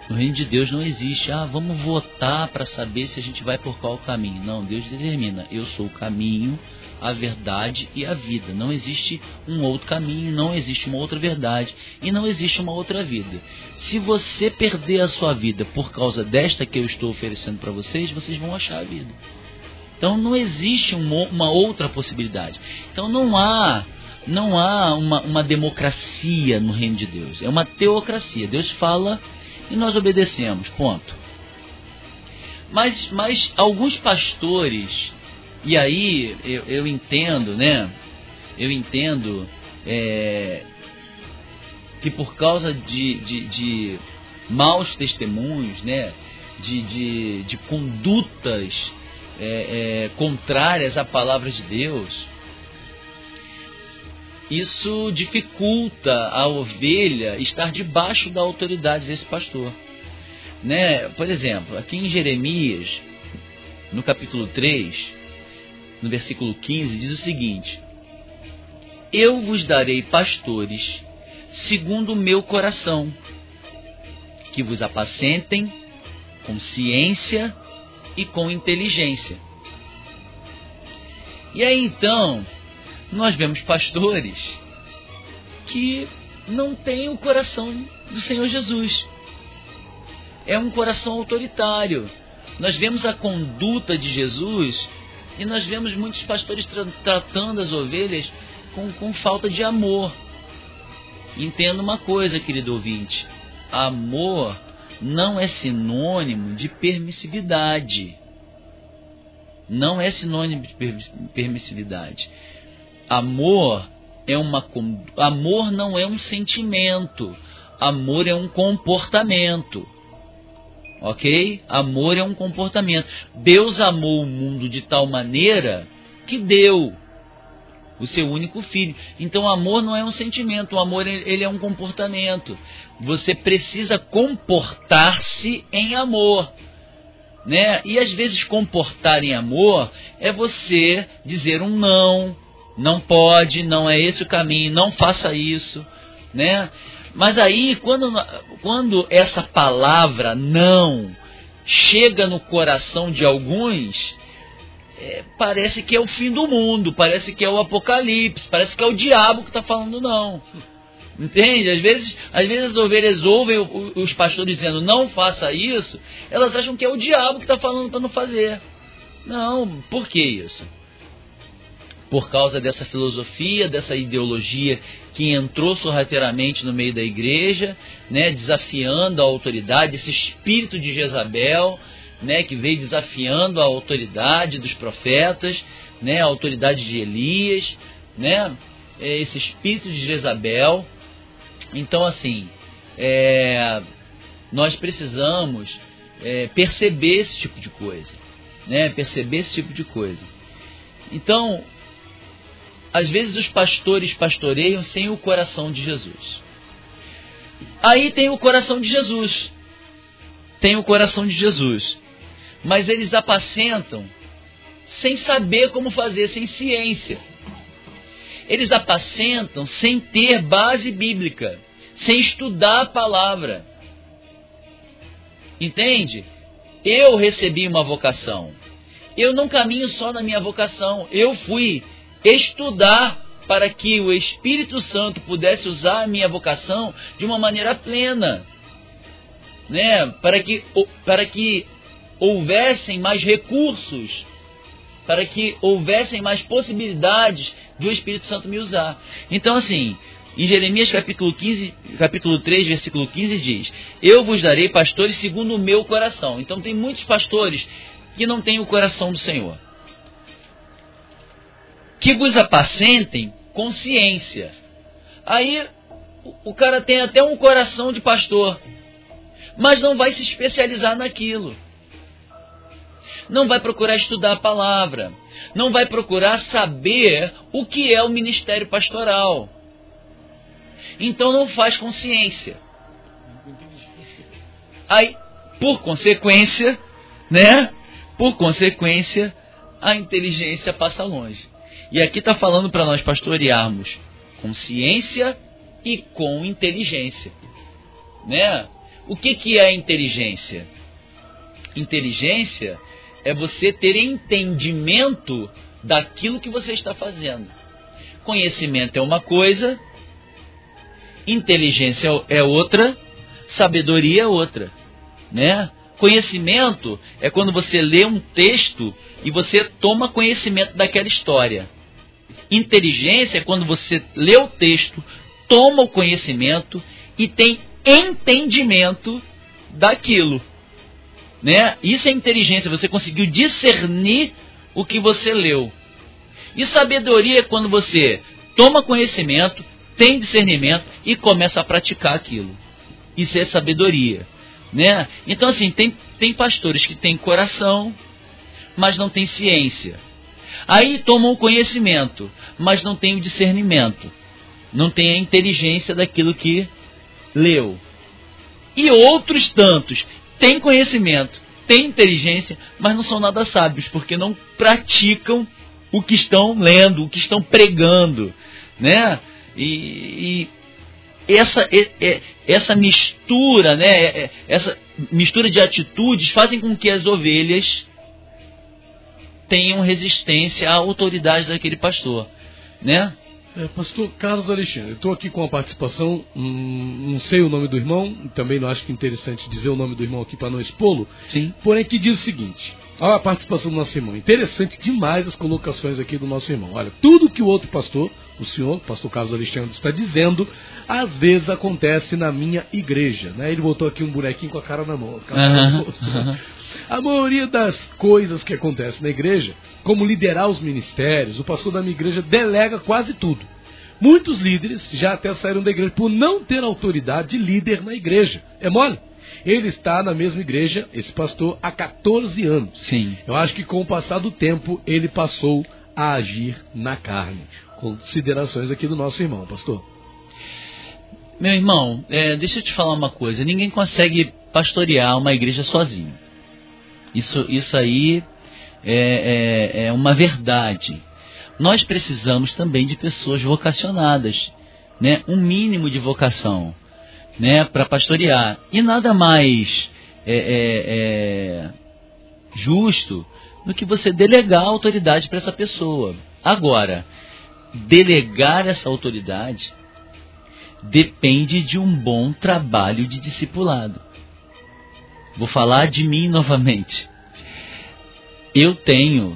No reino de Deus não existe, ah, vamos votar para saber se a gente vai por qual caminho. Não, Deus determina, eu sou o caminho, a verdade e a vida. Não existe um outro caminho, não existe uma outra verdade e não existe uma outra vida. Se você perder a sua vida por causa desta que eu estou oferecendo para vocês, vocês vão achar a vida. Então não existe uma, outra possibilidade. Então não há não há uma, uma democracia no reino de Deus. É uma teocracia. Deus fala e nós obedecemos, ponto. Mas, mas alguns pastores, e aí eu, eu entendo, né? Eu entendo é, que por causa de, de, de maus testemunhos, né? De, de, de condutas é, é, contrárias à palavra de Deus, isso dificulta a ovelha estar debaixo da autoridade desse pastor. Né? Por exemplo, aqui em Jeremias, no capítulo 3, no versículo 15, diz o seguinte: Eu vos darei pastores segundo o meu coração, que vos apacentem com ciência e com inteligência. E aí então, nós vemos pastores que não têm o coração do Senhor Jesus. É um coração autoritário. Nós vemos a conduta de Jesus e nós vemos muitos pastores tra tratando as ovelhas com, com falta de amor. Entenda uma coisa, querido ouvinte: amor não é sinônimo de permissividade. Não é sinônimo de permissividade. Amor é uma amor não é um sentimento. Amor é um comportamento. OK? Amor é um comportamento. Deus amou o mundo de tal maneira que deu o seu único filho. Então, amor não é um sentimento, o amor ele é um comportamento. Você precisa comportar-se em amor. Né? E às vezes comportar em amor é você dizer um não, não pode, não é esse o caminho, não faça isso, né? Mas aí, quando, quando essa palavra não chega no coração de alguns, é, parece que é o fim do mundo, parece que é o apocalipse, parece que é o diabo que está falando não. Entende? Às vezes, às vezes as ovelhas ouvem os pastores dizendo não faça isso, elas acham que é o diabo que está falando para não fazer. Não, por que isso? Por causa dessa filosofia, dessa ideologia que entrou sorrateiramente no meio da igreja, né, desafiando a autoridade, esse espírito de Jezabel, né, que veio desafiando a autoridade dos profetas, né, a autoridade de Elias, né? é, esse espírito de Jezabel. Então, assim, é, nós precisamos é, perceber esse tipo de coisa, né? Perceber esse tipo de coisa. Então, às vezes os pastores pastoreiam sem o coração de Jesus. Aí tem o coração de Jesus. Tem o coração de Jesus. Mas eles apacentam sem saber como fazer, sem ciência. Eles apacentam sem ter base bíblica, sem estudar a palavra. Entende? Eu recebi uma vocação. Eu não caminho só na minha vocação. Eu fui estudar para que o Espírito Santo pudesse usar a minha vocação de uma maneira plena. Né? Para, que, para que houvessem mais recursos, para que houvessem mais possibilidades do Espírito Santo me usar. Então, assim, em Jeremias capítulo, 15, capítulo 3, versículo 15 diz: Eu vos darei pastores segundo o meu coração. Então tem muitos pastores que não têm o coração do Senhor. Que vos apacentem com ciência. Aí o cara tem até um coração de pastor, mas não vai se especializar naquilo. Não vai procurar estudar a palavra, não vai procurar saber o que é o ministério pastoral então não faz consciência. Aí, por consequência, né? Por consequência, a inteligência passa longe. E aqui está falando para nós pastorearmos com ciência e com inteligência. Né? O que, que é inteligência? Inteligência é você ter entendimento daquilo que você está fazendo. Conhecimento é uma coisa, inteligência é outra, sabedoria é outra, né? Conhecimento é quando você lê um texto e você toma conhecimento daquela história. Inteligência é quando você lê o texto, toma o conhecimento e tem entendimento daquilo. Né? Isso é inteligência, você conseguiu discernir o que você leu. E sabedoria é quando você toma conhecimento, tem discernimento e começa a praticar aquilo. Isso é sabedoria. Né? Então, assim, tem, tem pastores que têm coração, mas não têm ciência. Aí tomam conhecimento, mas não têm o discernimento. Não têm a inteligência daquilo que leu. E outros tantos têm conhecimento, têm inteligência, mas não são nada sábios, porque não praticam o que estão lendo, o que estão pregando. Né? E, e essa, essa mistura, né, essa mistura de atitudes fazem com que as ovelhas tenham resistência à autoridade daquele pastor, né? É, pastor Carlos Alexandre, estou aqui com a participação, hum, não sei o nome do irmão, também não acho que interessante dizer o nome do irmão aqui para não expô-lo, Sim. porém que diz o seguinte, olha a participação do nosso irmão, interessante demais as colocações aqui do nosso irmão, olha, tudo que o outro pastor o senhor, o pastor Carlos Alexandre, está dizendo, às vezes acontece na minha igreja. Né? Ele botou aqui um bonequinho com a cara na mão. Cara uhum, uhum. A maioria das coisas que acontecem na igreja, como liderar os ministérios, o pastor da minha igreja delega quase tudo. Muitos líderes já até saíram da igreja por não ter autoridade de líder na igreja. É mole? Ele está na mesma igreja, esse pastor, há 14 anos. Sim. Eu acho que com o passar do tempo ele passou a agir na carne considerações aqui do nosso irmão, pastor. Meu irmão, é, deixa eu te falar uma coisa: ninguém consegue pastorear uma igreja sozinho. Isso, isso aí é, é, é uma verdade. Nós precisamos também de pessoas vocacionadas, né? um mínimo de vocação né? para pastorear. E nada mais é, é, é justo do que você delegar a autoridade para essa pessoa. Agora, delegar essa autoridade depende de um bom trabalho de discipulado. Vou falar de mim novamente. Eu tenho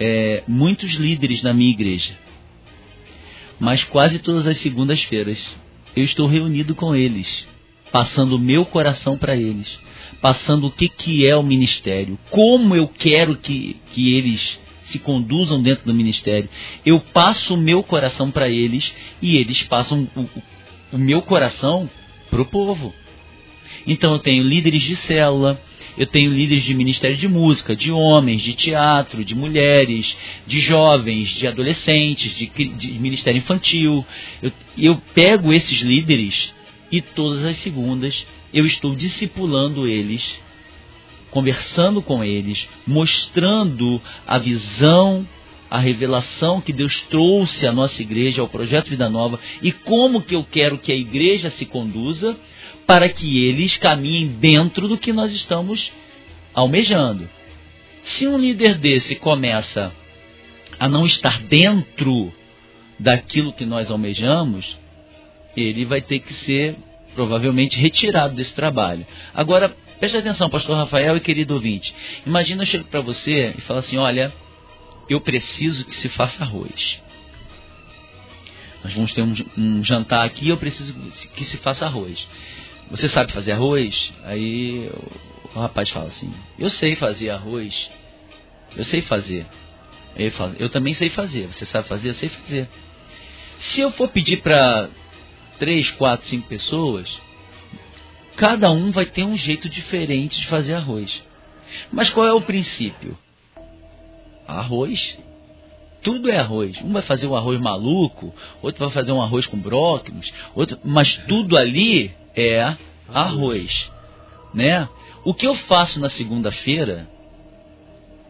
é, muitos líderes na minha igreja, mas quase todas as segundas-feiras eu estou reunido com eles, passando o meu coração para eles, passando o que, que é o ministério, como eu quero que, que eles se conduzam dentro do ministério. Eu passo o meu coração para eles e eles passam o, o meu coração para o povo. Então eu tenho líderes de célula, eu tenho líderes de ministério de música, de homens, de teatro, de mulheres, de jovens, de adolescentes, de, de ministério infantil. Eu, eu pego esses líderes e todas as segundas eu estou discipulando eles, conversando com eles, mostrando a visão, a revelação que Deus trouxe à nossa igreja, ao projeto Vida Nova e como que eu quero que a igreja se conduza para que eles caminhem dentro do que nós estamos almejando. Se um líder desse começa a não estar dentro daquilo que nós almejamos, ele vai ter que ser provavelmente retirado desse trabalho. Agora, preste atenção, pastor Rafael e querido ouvinte. Imagina eu chego para você e falo assim: olha, eu preciso que se faça arroz. Nós vamos ter um, um jantar aqui, eu preciso que se faça arroz. Você sabe fazer arroz? Aí o rapaz fala assim: Eu sei fazer arroz. Eu sei fazer. Ele fala: Eu também sei fazer. Você sabe fazer? Eu sei fazer. Se eu for pedir para três, quatro, cinco pessoas, cada um vai ter um jeito diferente de fazer arroz. Mas qual é o princípio? Arroz. Tudo é arroz. Um vai fazer um arroz maluco, outro vai fazer um arroz com brócolis, outro, mas tudo ali é arroz, né? O que eu faço na segunda-feira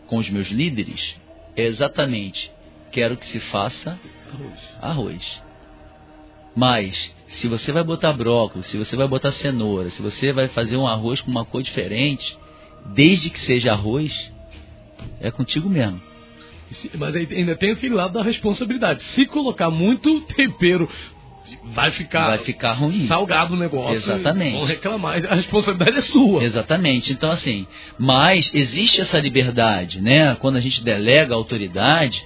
com os meus líderes é exatamente quero que se faça arroz. Mas se você vai botar brócolis, se você vai botar cenoura, se você vai fazer um arroz com uma cor diferente, desde que seja arroz, é contigo mesmo. Mas ainda tem aquele lado da responsabilidade. Se colocar muito tempero vai ficar, vai ficar ruim. salgado o negócio. Exatamente. Vão reclamar. A responsabilidade é sua. Exatamente. Então, assim, mas existe essa liberdade, né? Quando a gente delega a autoridade,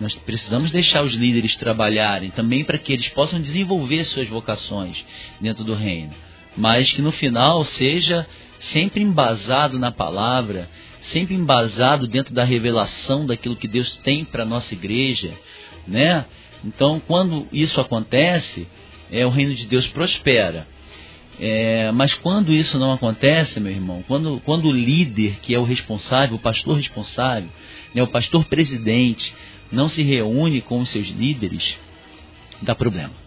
nós precisamos deixar os líderes trabalharem também para que eles possam desenvolver suas vocações dentro do reino. Mas que no final seja sempre embasado na palavra, sempre embasado dentro da revelação daquilo que Deus tem para a nossa igreja, né? Então, quando isso acontece, é, o reino de Deus prospera. É, mas quando isso não acontece, meu irmão, quando, quando o líder, que é o responsável, o pastor responsável, né, o pastor presidente, não se reúne com os seus líderes, dá problema.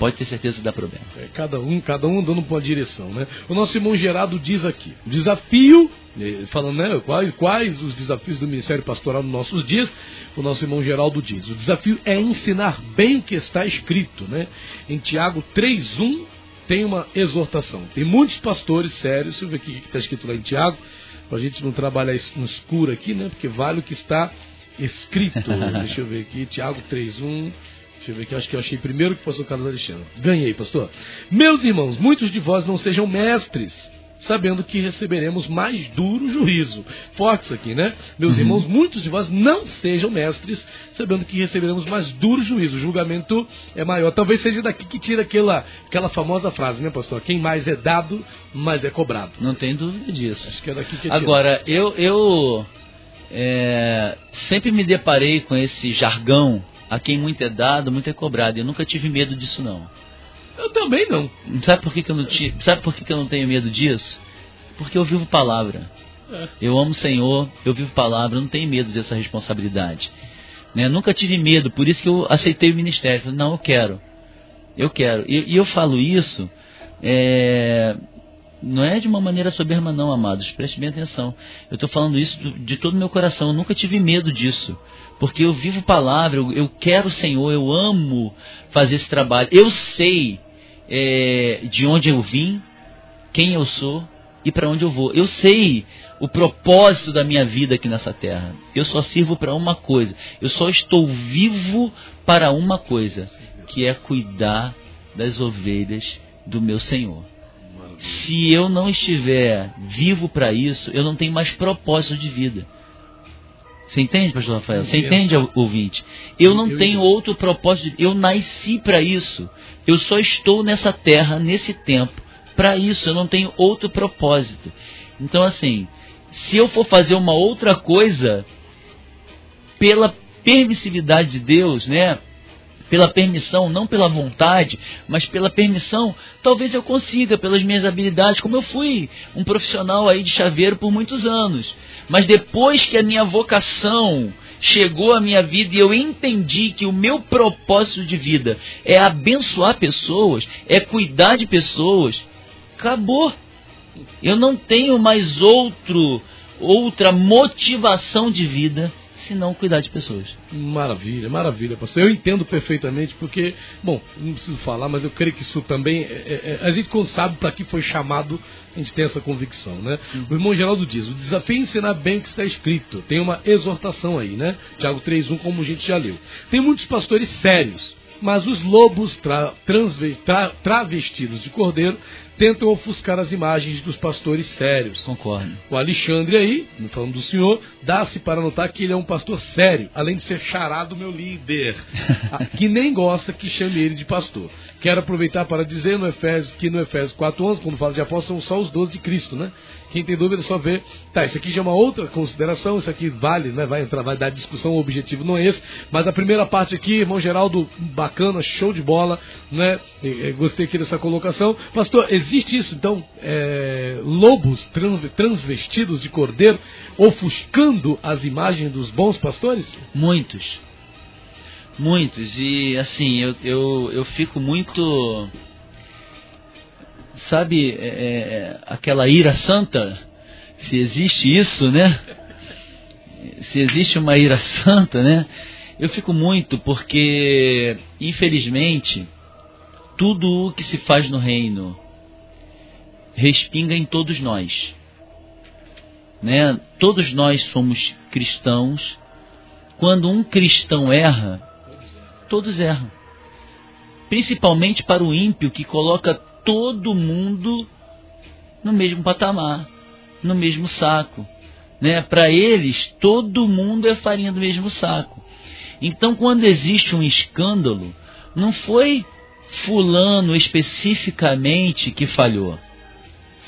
Pode ter certeza que dá problema. É, cada um, cada um dando uma direção, né? O nosso irmão Gerado diz aqui: o desafio, né, falando, né? Quais, quais os desafios do ministério pastoral nos nossos dias? O nosso irmão Geraldo diz: o desafio é ensinar bem o que está escrito, né? Em Tiago 3:1 tem uma exortação. Tem muitos pastores sérios, deixa eu ver o que está escrito lá em Tiago, para a gente não trabalhar no escuro aqui, né? Porque vale o que está escrito. deixa eu ver aqui, Tiago 3:1. Deixa eu ver aqui, acho que eu achei primeiro que fosse o Carlos Alexandre. Ganhei, pastor. Meus irmãos, muitos de vós não sejam mestres, sabendo que receberemos mais duro juízo. Forte isso aqui, né? Meus uhum. irmãos, muitos de vós não sejam mestres, sabendo que receberemos mais duro juízo. O julgamento é maior. Talvez seja daqui que tira aquela, aquela famosa frase, né, pastor? Quem mais é dado, mais é cobrado. Não tem dúvida disso. Acho que é daqui que Agora, eu, eu é, sempre me deparei com esse jargão a quem muito é dado, muito é cobrado. Eu nunca tive medo disso, não. Eu também não. Sabe por que, que eu não tive, sabe por que, que eu não tenho medo disso? Porque eu vivo palavra. É. Eu amo o Senhor, eu vivo palavra, eu não tenho medo dessa responsabilidade. Né? Nunca tive medo, por isso que eu aceitei o ministério. Falei, não, eu quero. Eu quero. E, e eu falo isso é, não é de uma maneira soberba, não, amados. Preste bem atenção. Eu estou falando isso de todo o meu coração. Eu nunca tive medo disso. Porque eu vivo palavra, eu, eu quero o Senhor, eu amo fazer esse trabalho. Eu sei é, de onde eu vim, quem eu sou e para onde eu vou. Eu sei o propósito da minha vida aqui nessa terra. Eu só sirvo para uma coisa. Eu só estou vivo para uma coisa, que é cuidar das ovelhas do meu Senhor se eu não estiver vivo para isso, eu não tenho mais propósito de vida. Você entende, pastor Rafael? Você entende, ouvinte? Eu não tenho outro propósito. Eu nasci para isso. Eu só estou nessa terra, nesse tempo, para isso. Eu não tenho outro propósito. Então, assim, se eu for fazer uma outra coisa, pela permissividade de Deus, né? Pela permissão, não pela vontade, mas pela permissão, talvez eu consiga, pelas minhas habilidades, como eu fui um profissional aí de chaveiro por muitos anos. Mas depois que a minha vocação chegou à minha vida e eu entendi que o meu propósito de vida é abençoar pessoas, é cuidar de pessoas, acabou. Eu não tenho mais outro outra motivação de vida senão cuidar de pessoas. Maravilha, maravilha, pastor. Eu entendo perfeitamente, porque, bom, não preciso falar, mas eu creio que isso também. É, é, é a gente, quando sabe para que foi chamado, a gente tem essa convicção, né? Uhum. O irmão Geraldo diz: o desafio é ensinar bem o que está escrito. Tem uma exortação aí, né? Tiago 3,1, como a gente já leu. Tem muitos pastores sérios, mas os lobos tra, tra, travestidos de cordeiro tentam ofuscar as imagens dos pastores sérios. Concordo. O Alexandre aí, falando do senhor, dá-se para notar que ele é um pastor sério, além de ser charado meu líder, que nem gosta que chame ele de pastor. Quero aproveitar para dizer no Efésios, que no Efésios 4.11, quando fala de apóstolos, são só os 12 de Cristo, né? Quem tem dúvida é só ver. Tá, isso aqui já é uma outra consideração, isso aqui vale, né? Vai entrar, vai dar discussão, o objetivo não é esse. Mas a primeira parte aqui, irmão Geraldo, bacana, show de bola, né? Gostei aqui dessa colocação. Pastor, existe isso, então, é, lobos transvestidos de cordeiro ofuscando as imagens dos bons pastores? Muitos. Muitos. E assim, eu, eu, eu fico muito. Sabe, é, é, aquela ira santa? Se existe isso, né? Se existe uma ira santa, né? Eu fico muito porque, infelizmente, tudo o que se faz no reino respinga em todos nós. Né? Todos nós somos cristãos. Quando um cristão erra, todos erram. Principalmente para o ímpio que coloca todo mundo no mesmo patamar, no mesmo saco. Né? Para eles, todo mundo é farinha do mesmo saco. Então, quando existe um escândalo, não foi fulano especificamente que falhou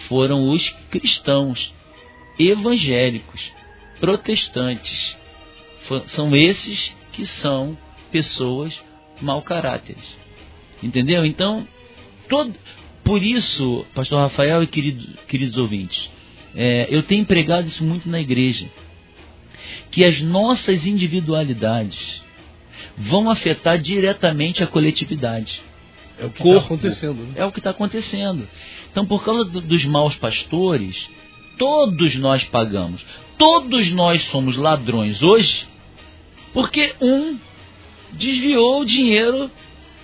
foram os cristãos evangélicos, protestantes. São esses que são pessoas mau caráteres. Entendeu? Então, todo, por isso, pastor Rafael e querido, queridos ouvintes, é, eu tenho empregado isso muito na igreja. Que as nossas individualidades vão afetar diretamente a coletividade. É o que está acontecendo. Né? É o que está acontecendo. Então, por causa do, dos maus pastores, todos nós pagamos. Todos nós somos ladrões hoje, porque um desviou o dinheiro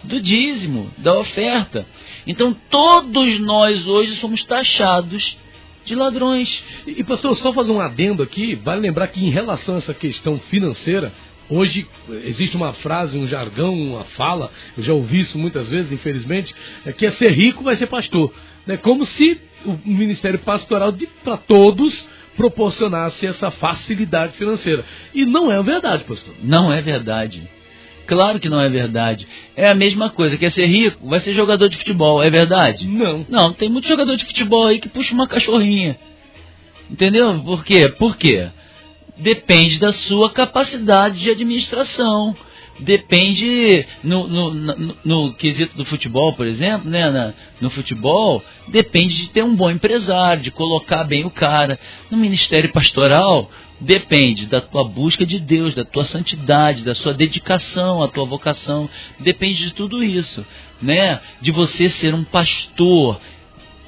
do dízimo, da oferta. Então, todos nós hoje somos taxados de ladrões. E, pastor, só fazer um adendo aqui, vale lembrar que em relação a essa questão financeira, Hoje existe uma frase, um jargão, uma fala, eu já ouvi isso muitas vezes, infelizmente, é que é ser rico vai ser pastor. Né? Como se o ministério pastoral para todos proporcionasse essa facilidade financeira. E não é verdade, pastor. Não é verdade. Claro que não é verdade. É a mesma coisa. Quer ser rico? Vai ser jogador de futebol. É verdade? Não. Não, tem muito jogador de futebol aí que puxa uma cachorrinha. Entendeu? Por quê? Por quê? depende da sua capacidade de administração. Depende no, no, no, no quesito do futebol, por exemplo, né? Na, no futebol, depende de ter um bom empresário, de colocar bem o cara. No ministério pastoral, depende da tua busca de Deus, da tua santidade, da sua dedicação, à tua vocação. Depende de tudo isso, né? De você ser um pastor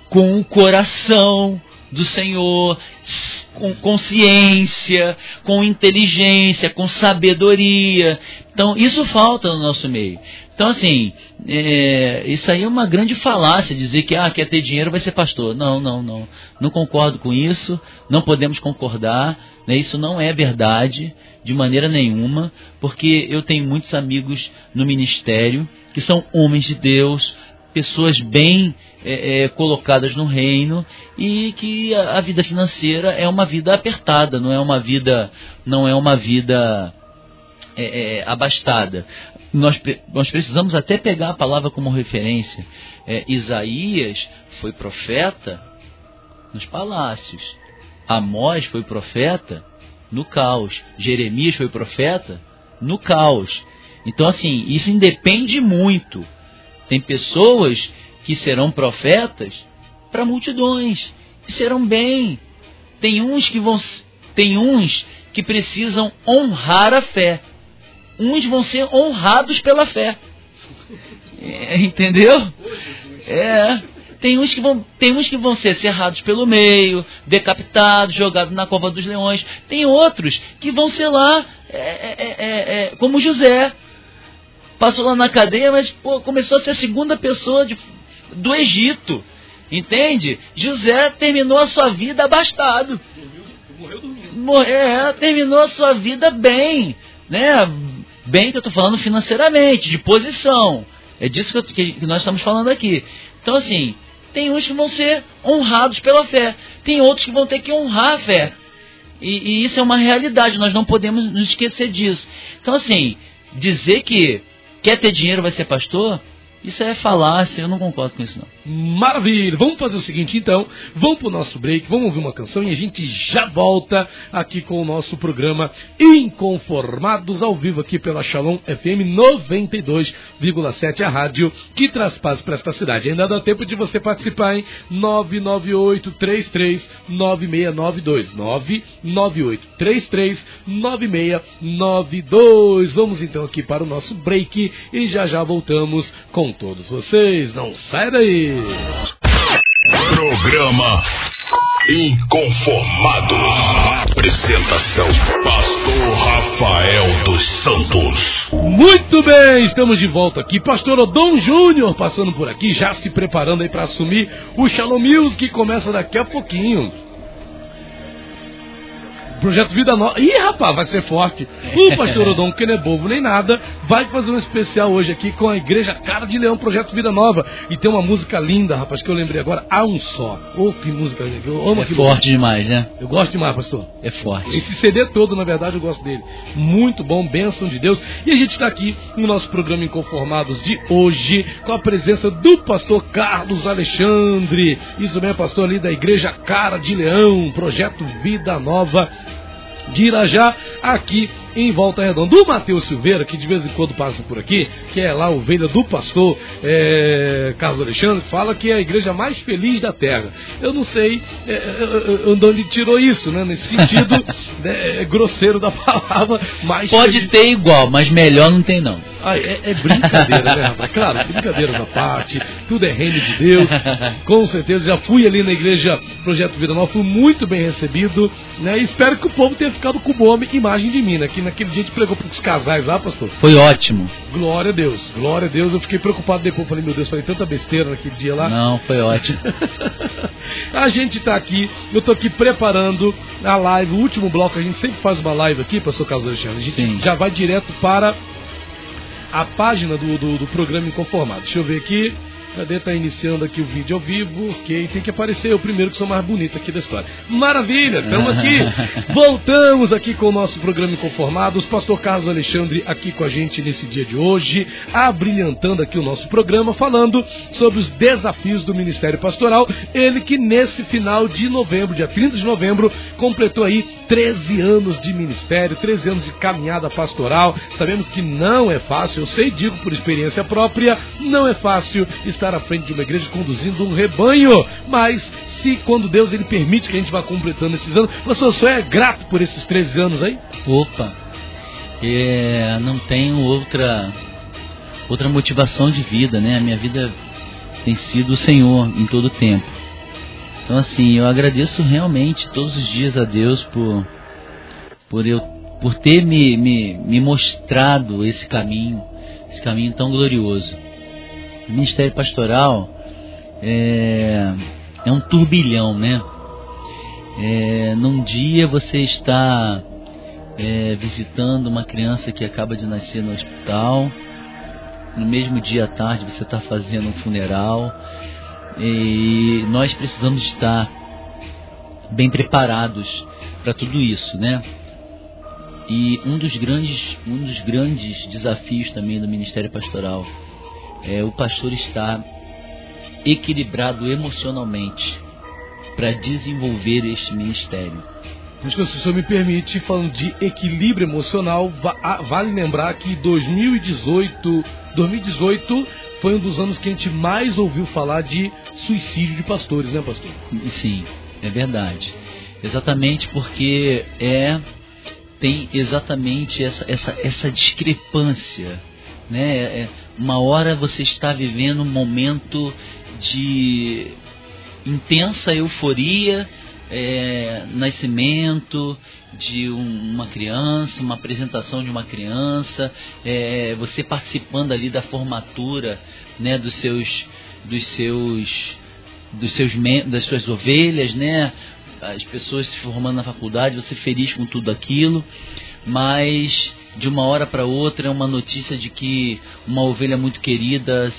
com o coração do Senhor, com consciência, com inteligência, com sabedoria. Então, isso falta no nosso meio. Então, assim, é, isso aí é uma grande falácia, dizer que ah, quer ter dinheiro vai ser pastor. Não, não, não. Não concordo com isso, não podemos concordar. Né? Isso não é verdade, de maneira nenhuma, porque eu tenho muitos amigos no ministério que são homens de Deus, pessoas bem é, é, colocadas no reino e que a, a, vida financeira é uma vida apertada, não é uma vida, não é uma vida é, é abastada. Nós, nós precisamos até pegar a palavra como referência. É, Isaías foi profeta nos palácios. Amós foi profeta No caos. Jeremias foi profeta? No caos. Então, assim, isso independe muito. Tem pessoas que serão profetas para multidões, que serão bem. Tem uns que vão tem uns que precisam honrar a fé. Uns vão ser honrados pela fé. É, entendeu? É. Tem uns, que vão, tem uns que vão ser cerrados pelo meio, decapitados, jogados na cova dos leões. Tem outros que vão ser lá, é, é, é, é como José. Passou lá na cadeia, mas pô, começou a ser a segunda pessoa de, do Egito. Entende? José terminou a sua vida abastado. Morreu dormindo. É, terminou a sua vida bem. Né? Bem que eu estou falando financeiramente, de posição. É disso que, eu, que, nós estamos falando aqui. Então, assim, tem uns que vão ser honrados pela fé, tem outros que vão ter que honrar a fé. E, e, isso é uma realidade, nós não podemos nos esquecer disso. Então, assim, dizer que quer ter dinheiro vai ser pastor, isso é falácia, eu não concordo com isso não. Maravilha! Vamos fazer o seguinte então, vamos pro nosso break, vamos ouvir uma canção e a gente já volta aqui com o nosso programa Inconformados ao vivo aqui pela Shalom FM 92,7, a rádio que traz paz para esta cidade. Ainda dá tempo de você participar em 998-33-9692. 998-33-9692. Vamos então aqui para o nosso break e já já voltamos com com todos vocês. Não sai daí! Programa Inconformados. Apresentação: Pastor Rafael dos Santos. Muito bem, estamos de volta aqui. Pastor Odon Júnior passando por aqui, já se preparando aí para assumir o Shalom Music que começa daqui a pouquinho. Projeto Vida Nova. Ih, rapaz, vai ser forte. O pastor Odon, que não é bobo nem nada, vai fazer um especial hoje aqui com a Igreja Cara de Leão, Projeto Vida Nova. E tem uma música linda, rapaz, que eu lembrei agora, Há um Só. Oh, que música, eu amo É forte demais, né? Eu gosto demais, pastor. É forte. Esse CD todo, na verdade, eu gosto dele. Muito bom, bênção de Deus. E a gente está aqui no nosso programa Inconformados de hoje, com a presença do pastor Carlos Alexandre. Isso mesmo, pastor ali da Igreja Cara de Leão, Projeto Vida Nova de Irajá, aqui em Volta Redonda. O Matheus Silveira, que de vez em quando passa por aqui, que é lá o ovelha do pastor é, Carlos Alexandre, fala que é a igreja mais feliz da terra. Eu não sei é, é, é onde ele tirou isso, né? Nesse sentido né, é grosseiro da palavra, mas. Pode feliz. ter igual, mas melhor não tem não. Ah, é, é, brincadeira, né, rapaz? Claro, brincadeiras à parte, tudo é reino de Deus. Com certeza, já fui ali na igreja Projeto Vida Nova, fui muito bem recebido, né? Espero que o povo tenha ficado com boa imagem de mim, né? Que naquele dia a gente pregou para os casais lá, pastor. Foi ótimo. Glória a Deus, glória a Deus. Eu fiquei preocupado depois, falei, meu Deus, falei tanta besteira naquele dia lá. Não, foi ótimo. a gente está aqui, eu estou aqui preparando a live, o último bloco, a gente sempre faz uma live aqui, pastor Carlos Alexandre. A gente Sim. já vai direto para a página do, do, do programa Inconformado. Deixa eu ver aqui. Cadê? Tá iniciando aqui o vídeo ao vivo. Ok, tem que aparecer eu primeiro que sou mais bonito aqui da história. Maravilha, estamos aqui. Voltamos aqui com o nosso programa Inconformados. Pastor Carlos Alexandre aqui com a gente nesse dia de hoje, abrilhantando aqui o nosso programa, falando sobre os desafios do Ministério Pastoral. Ele que nesse final de novembro, dia 30 de novembro, completou aí 13 anos de ministério, 13 anos de caminhada pastoral. Sabemos que não é fácil, eu sei, digo por experiência própria, não é fácil estar à frente de uma igreja conduzindo um rebanho, mas se quando Deus ele permite que a gente vá completando esses anos, você só é grato por esses 13 anos aí? Opa, é, não tenho outra outra motivação de vida, né? A minha vida tem sido o Senhor em todo o tempo. Então assim, eu agradeço realmente todos os dias a Deus por por eu por ter me, me, me mostrado esse caminho, esse caminho tão glorioso. Ministério pastoral é, é um turbilhão, né? É, num dia você está é, visitando uma criança que acaba de nascer no hospital, no mesmo dia à tarde você está fazendo um funeral, e nós precisamos estar bem preparados para tudo isso, né? E um dos grandes, um dos grandes desafios também do ministério pastoral é, o pastor estar equilibrado emocionalmente para desenvolver este ministério. Pastor, se o senhor me permite, falando de equilíbrio emocional, vale lembrar que 2018, 2018 foi um dos anos que a gente mais ouviu falar de suicídio de pastores, né, pastor? Sim, é verdade. Exatamente porque é tem exatamente essa, essa, essa discrepância. Né? É, uma hora você está vivendo um momento de intensa euforia é, nascimento de um, uma criança, uma apresentação de uma criança, é, você participando ali da formatura né, dos seus dos seus dos seus das suas ovelhas, né? As pessoas se formando na faculdade, você feliz com tudo aquilo, mas de uma hora para outra é uma notícia de que uma ovelha muito querida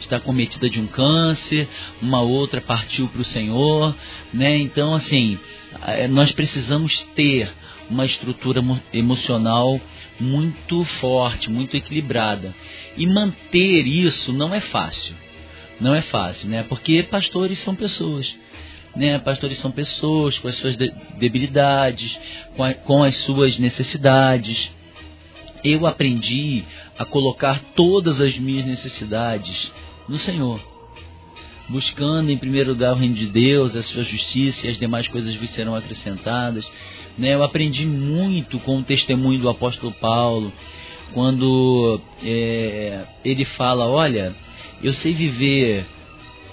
está cometida de um câncer, uma outra partiu para o Senhor, né? Então, assim, é, nós precisamos ter uma estrutura emocional muito forte, muito equilibrada. E manter isso não é fácil. Não é fácil, né? Porque pastores são pessoas. Né? Pastores são pessoas com as suas debilidades, com, a, com as suas necessidades. Eu aprendi a colocar todas as minhas necessidades no Senhor. Buscando em primeiro lugar o reino de Deus, a sua justiça e as demais coisas vos serão acrescentadas. Né? Eu aprendi muito com o testemunho do apóstolo Paulo, quando é, ele fala: Olha, eu sei viver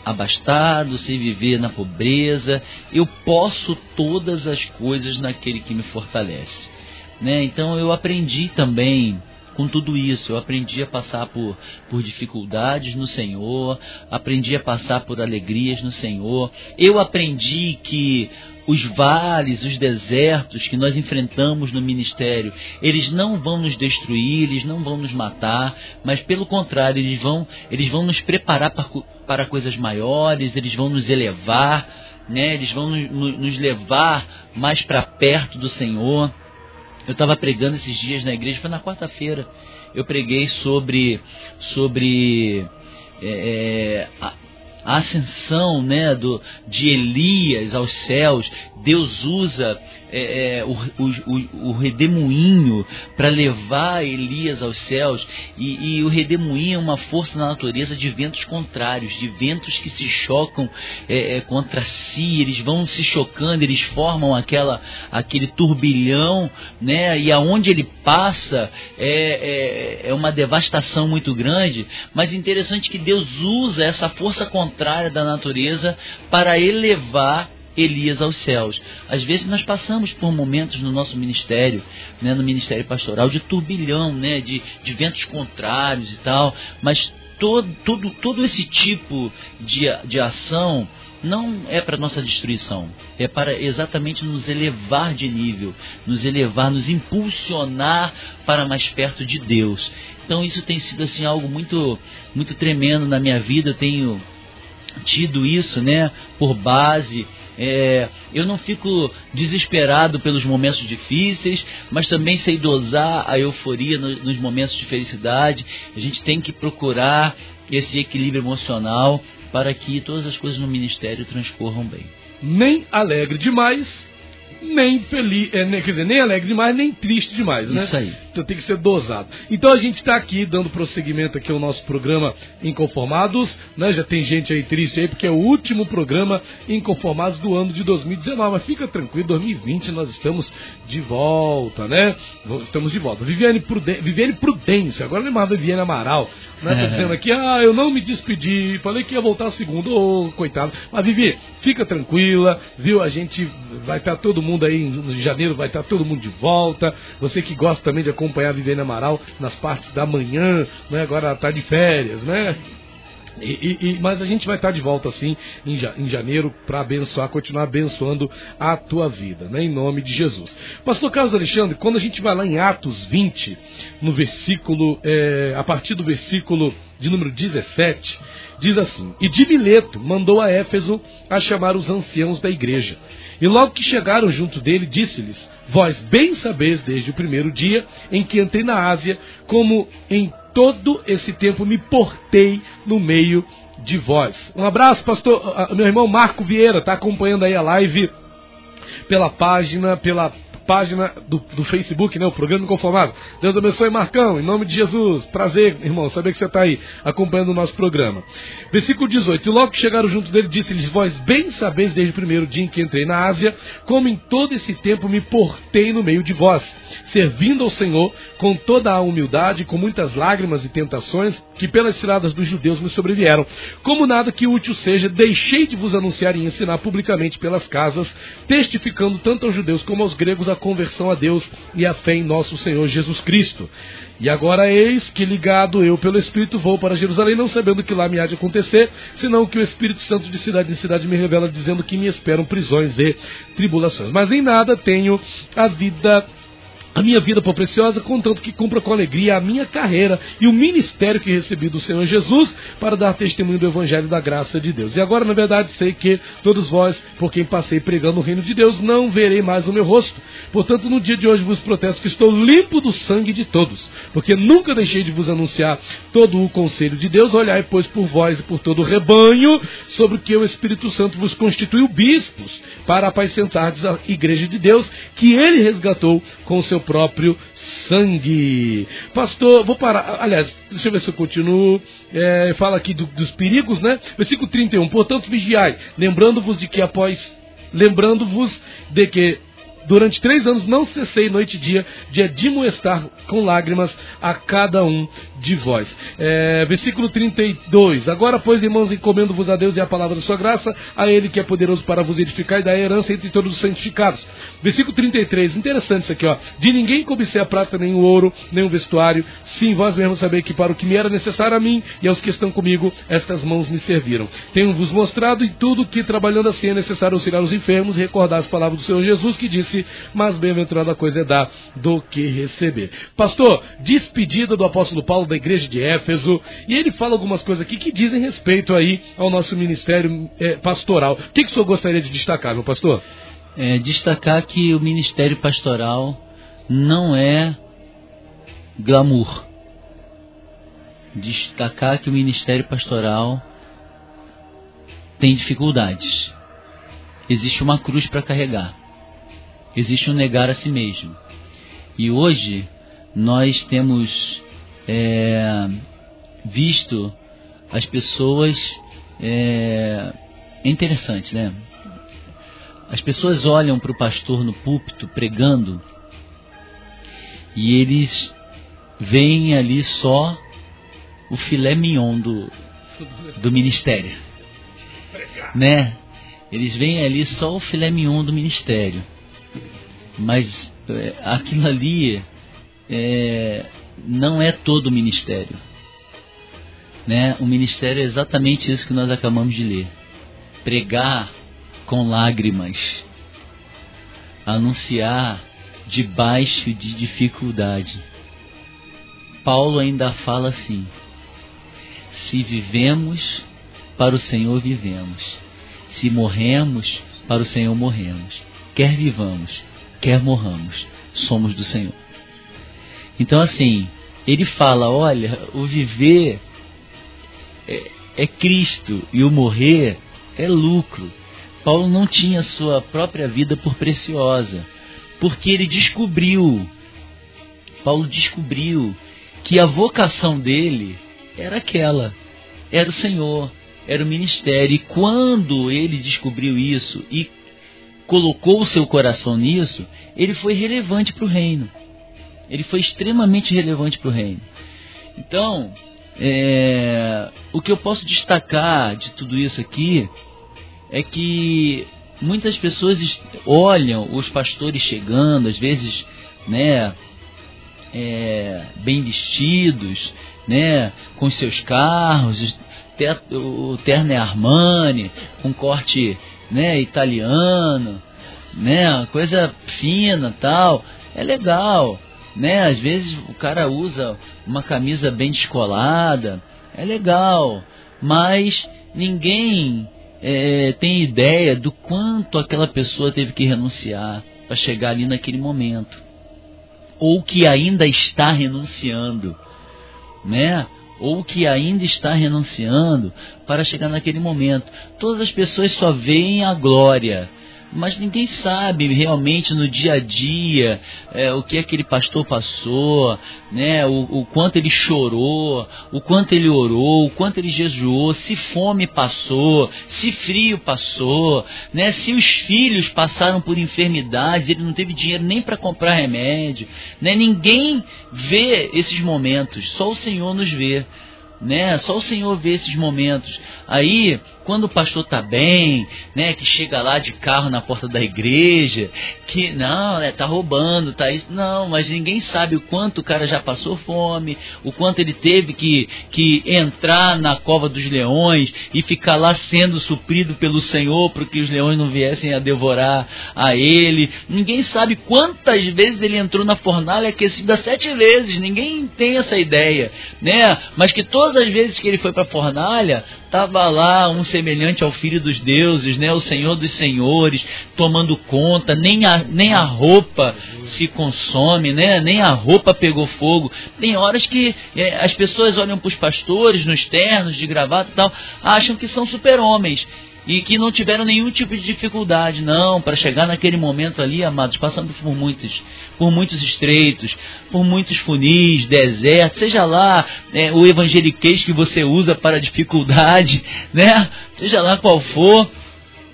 abastado, sei viver na pobreza, eu posso todas as coisas naquele que me fortalece. Né? Então eu aprendi também com tudo isso. Eu aprendi a passar por, por dificuldades no Senhor, aprendi a passar por alegrias no Senhor. Eu aprendi que os vales, os desertos que nós enfrentamos no ministério, eles não vão nos destruir, eles não vão nos matar, mas pelo contrário, eles vão, eles vão nos preparar para, para coisas maiores, eles vão nos elevar, né? eles vão nos, nos levar mais para perto do Senhor. Eu estava pregando esses dias na igreja, foi na quarta-feira. Eu preguei sobre, sobre é, é a, a ascensão né, do, de Elias aos céus, Deus usa é, é, o, o, o, redemoinho para levar Elias aos céus, e, e, o redemoinho é uma força na natureza de ventos contrários, de ventos que se chocam é, é contra si, eles vão se chocando, eles formam aquela, aquele turbilhão, né, e aonde ele passa é, é, é uma devastação muito grande, mas interessante que Deus usa essa força contrária da natureza para elevar Elias aos céus. Às vezes nós passamos por momentos no nosso ministério, né, no ministério pastoral, de turbilhão, né, de, de ventos contrários e tal, mas todo, todo, todo esse tipo de, de ação não é para nossa destruição, é para exatamente nos elevar de nível, nos elevar, nos impulsionar para mais perto de Deus. Então isso tem sido assim algo muito muito tremendo na minha vida. Eu tenho tido isso, né, por base é, eu não fico desesperado pelos momentos difíceis, mas também sei dosar a euforia no, nos momentos de felicidade. A gente tem que procurar esse equilíbrio emocional para que todas as coisas no ministério transcorram bem. Nem alegre demais, nem feliz, é, quer dizer, nem alegre demais, nem triste demais, né? Isso aí. Então tem que ser dosado. Então a gente está aqui dando prosseguimento aqui ao nosso programa Inconformados, né? Já tem gente aí triste aí, porque é o último programa Inconformados do ano de 2019. Mas fica tranquilo, 2020 nós estamos de volta, né? Estamos de volta. Viviane, Pruden Viviane Prudência, agora não é mais Viviane Amaral, né? Tá dizendo aqui, ah, eu não me despedi, falei que ia voltar segundo, ô, oh, coitado. Mas Vivi, fica tranquila, viu? A gente vai estar todo mundo aí em janeiro, vai estar todo mundo de volta. Você que gosta também de acompanhar acompanhar a Viviane Amaral nas partes da manhã, né? agora está de férias, né? E, e, mas a gente vai estar tá de volta assim em, em janeiro para abençoar, continuar abençoando a tua vida, né? em nome de Jesus. Pastor Carlos Alexandre, quando a gente vai lá em Atos 20, no versículo, é, a partir do versículo de número 17, diz assim: E de Mileto mandou a Éfeso a chamar os anciãos da igreja. E logo que chegaram junto dele, disse-lhes: Vós bem sabeis desde o primeiro dia em que entrei na Ásia, como em todo esse tempo me portei no meio de vós. Um abraço, pastor, meu irmão Marco Vieira, está acompanhando aí a live pela página, pela página do, do Facebook, né? O programa Inconformado. Deus abençoe, Marcão, em nome de Jesus. Prazer, irmão, saber que você está aí acompanhando o nosso programa. Versículo 18. E logo que chegaram junto dele, disse-lhes: Vós bem sabeis desde o primeiro dia em que entrei na Ásia, como em todo esse tempo me portei no meio de vós, servindo ao Senhor com toda a humildade, com muitas lágrimas e tentações que pelas tiradas dos judeus me sobrevieram. Como nada que útil seja, deixei de vos anunciar e ensinar publicamente pelas casas, testificando tanto aos judeus como aos gregos a a conversão a Deus e a fé em nosso Senhor Jesus Cristo. E agora eis que ligado eu pelo Espírito vou para Jerusalém, não sabendo que lá me há de acontecer, senão que o Espírito Santo de cidade em cidade me revela, dizendo que me esperam prisões e tribulações. Mas em nada tenho a vida a minha vida por preciosa, contanto que cumpra com alegria a minha carreira e o ministério que recebi do Senhor Jesus para dar testemunho do Evangelho da graça de Deus. E agora, na verdade, sei que todos vós, por quem passei pregando o reino de Deus, não verei mais o meu rosto. Portanto, no dia de hoje vos protesto que estou limpo do sangue de todos, porque nunca deixei de vos anunciar todo o conselho de Deus. Olhai, pois, por vós e por todo o rebanho, sobre o que o Espírito Santo vos constituiu bispos, para apacentardes a igreja de Deus, que ele resgatou com o seu próprio sangue. Pastor, vou parar. Aliás, deixa eu ver se eu continuo. É, fala aqui do, dos perigos, né? Versículo 31. Portanto, vigiai, lembrando-vos de que após. Lembrando-vos de que Durante três anos não cessei noite e dia de admoestar com lágrimas a cada um de vós. É, versículo 32. Agora, pois, irmãos, encomendo-vos a Deus e a palavra da sua graça, a Ele que é poderoso para vos edificar e dar herança entre todos os santificados. Versículo 33. Interessante isso aqui, ó. De ninguém cobicei a prata, nem o ouro, nem o vestuário. Sim, vós mesmos sabeis que para o que me era necessário a mim e aos que estão comigo, estas mãos me serviram. Tenho-vos mostrado em tudo que, trabalhando assim, é necessário auxiliar os enfermos recordar as palavras do Senhor Jesus, que disse disse, mas bem-aventurada coisa é dar do que receber. Pastor, despedida do apóstolo Paulo da igreja de Éfeso, e ele fala algumas coisas aqui que dizem respeito aí ao nosso ministério é, pastoral. O que, que o senhor gostaria de destacar, meu pastor? É, destacar que o ministério pastoral não é glamour. Destacar que o ministério pastoral tem dificuldades. Existe uma cruz para carregar existe um negar a si mesmo. E hoje nós temos é, visto as pessoas. É, é interessante, né? As pessoas olham para o pastor no púlpito pregando e eles veem ali só o filé mignon do, do ministério. Né? Eles veem ali só o filé mignon do ministério. Mas é, aquilo ali é, não é todo o ministério. Né? O ministério é exatamente isso que nós acabamos de ler. Pregar com lágrimas. Anunciar debaixo de dificuldade. Paulo ainda fala assim: se vivemos, para o Senhor vivemos. Se morremos, para o Senhor morremos. Quer vivamos, quer morramos, somos do Senhor. Então, assim, ele fala: olha, o viver é, é Cristo e o morrer é lucro. Paulo não tinha sua própria vida por preciosa, porque ele descobriu, Paulo descobriu que a vocação dele era aquela, era o Senhor, era o ministério. E quando ele descobriu isso e colocou o seu coração nisso, ele foi relevante para o reino. Ele foi extremamente relevante para o reino. Então, é, o que eu posso destacar de tudo isso aqui é que muitas pessoas olham os pastores chegando, às vezes, né, é, bem vestidos, né, com seus carros, o terno é Armani, com corte né, italiano, né, coisa fina, tal, é legal, né? Às vezes o cara usa uma camisa bem descolada, é legal, mas ninguém é, tem ideia do quanto aquela pessoa teve que renunciar para chegar ali naquele momento, ou que ainda está renunciando, né? Ou que ainda está renunciando para chegar naquele momento. Todas as pessoas só veem a glória, mas ninguém sabe realmente no dia a dia é, o que aquele pastor passou, né? O, o, quanto ele chorou, o quanto ele orou, o quanto ele jejuou, se fome passou, se frio passou, né? Se os filhos passaram por enfermidades, ele não teve dinheiro nem para comprar remédio, né? Ninguém vê esses momentos, só o Senhor nos vê né? Só o Senhor vê esses momentos. Aí, quando o pastor está bem, né, que chega lá de carro na porta da igreja, que não, né, tá roubando, tá isso, não, mas ninguém sabe o quanto o cara já passou fome, o quanto ele teve que, que entrar na cova dos leões e ficar lá sendo suprido pelo Senhor para que os leões não viessem a devorar a ele. Ninguém sabe quantas vezes ele entrou na fornalha aquecida sete vezes, ninguém tem essa ideia, né? Mas que todas as vezes que ele foi para a fornalha, estava lá um semelhante ao Filho dos Deuses, né, o Senhor dos Senhores, tomando conta, nem a, nem a roupa se consome, né, nem a roupa pegou fogo. Tem horas que é, as pessoas olham para os pastores nos ternos de gravata e tal, acham que são super-homens e que não tiveram nenhum tipo de dificuldade, não, para chegar naquele momento ali, amados, passando por muitos, por muitos estreitos, por muitos funis, desertos, seja lá é, o evangeliquez que você usa para dificuldade, né? Seja lá qual for,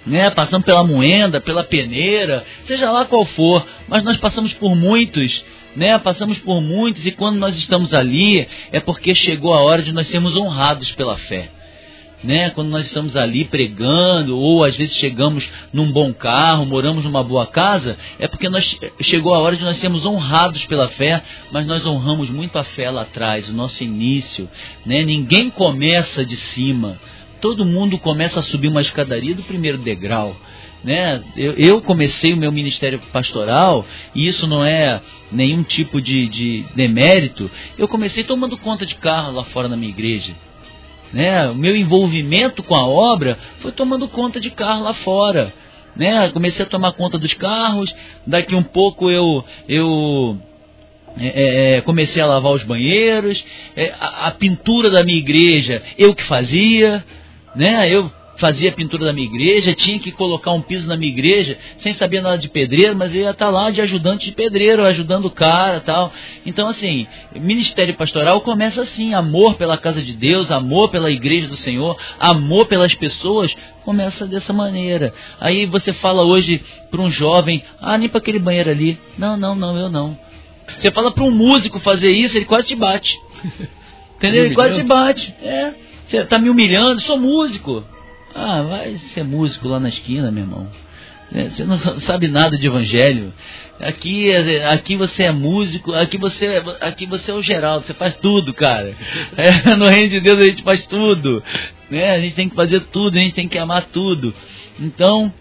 né? Passando pela moenda, pela peneira, seja lá qual for, mas nós passamos por muitos né? Passamos por muitos e quando nós estamos ali é porque chegou a hora de nós sermos honrados pela fé né? Quando nós estamos ali pregando, ou às vezes chegamos num bom carro, moramos numa boa casa, é porque nós chegou a hora de nós sermos honrados pela fé, mas nós honramos muito a fé lá atrás, o nosso início, né? Ninguém começa de cima. Todo mundo começa a subir uma escadaria do primeiro degrau. Né? Eu, eu, comecei o meu ministério pastoral, e isso não é nenhum tipo de, de demérito. Eu comecei tomando conta de carro lá fora na minha igreja. Né? O meu envolvimento com a obra foi tomando conta de carro lá fora. Né? Comecei a tomar conta dos carros, daqui um pouco eu, eu é, é, é comecei a lavar os banheiros, é, a, a, pintura da minha igreja eu que fazia, né? eu fazia pintura da minha igreja, tinha que colocar um piso na minha igreja, sem saber nada de pedreiro, mas eu ia estar lá de ajudante de pedreiro, ajudando o cara tal. Então, assim, ministério pastoral começa assim: amor pela casa de Deus, amor pela igreja do Senhor, amor pelas pessoas, começa dessa maneira. Aí você fala hoje para um jovem: ah, limpa aquele banheiro ali. Não, não, não, eu não. Você fala para um músico fazer isso, ele quase te bate. Entendeu? Ele quase te bate. É. Você está me humilhando, sou músico. Ah, vai ser músico lá na esquina, meu irmão. É, você não sabe nada de evangelho. Aqui, aqui você é músico, aqui você, aqui você é o Geraldo, você faz tudo, cara. É, no reino de Deus a gente faz tudo. Né? A gente tem que fazer tudo, a gente tem que amar tudo. Então,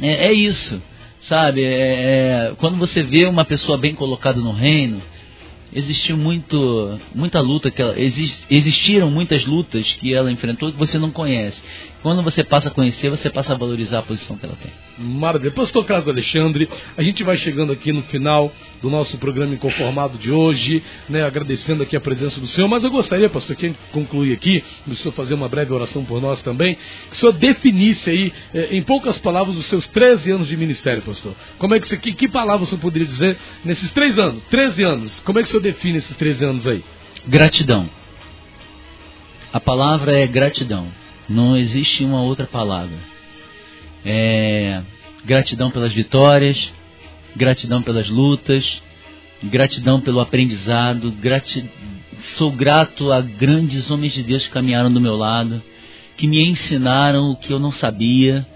é, é isso. Sabe, é, é quando você vê uma pessoa bem colocada no reino, existiu muito, muita luta, que ela, existiram muitas lutas que ela enfrentou que você não conhece. Quando você passa a conhecer, você passa a valorizar a posição que ela tem. Maravilha. Pastor Carlos Alexandre, a gente vai chegando aqui no final do nosso programa Inconformado de hoje, né, agradecendo aqui a presença do Senhor, mas eu gostaria, pastor, que concluir aqui, o senhor fazer uma breve oração por nós também, que o senhor definisse aí, eh, em poucas palavras, os seus 13 anos de ministério, pastor. Como é que você, que, que palavras você poderia dizer nesses três anos, 13 anos, como é que o senhor define esses 13 anos aí? Gratidão. A palavra é gratidão. Não existe uma outra palavra. É, gratidão pelas vitórias, gratidão pelas lutas, gratidão pelo aprendizado, grati... sou grato a grandes homens de Deus que caminharam do meu lado, que me ensinaram o que eu não sabia,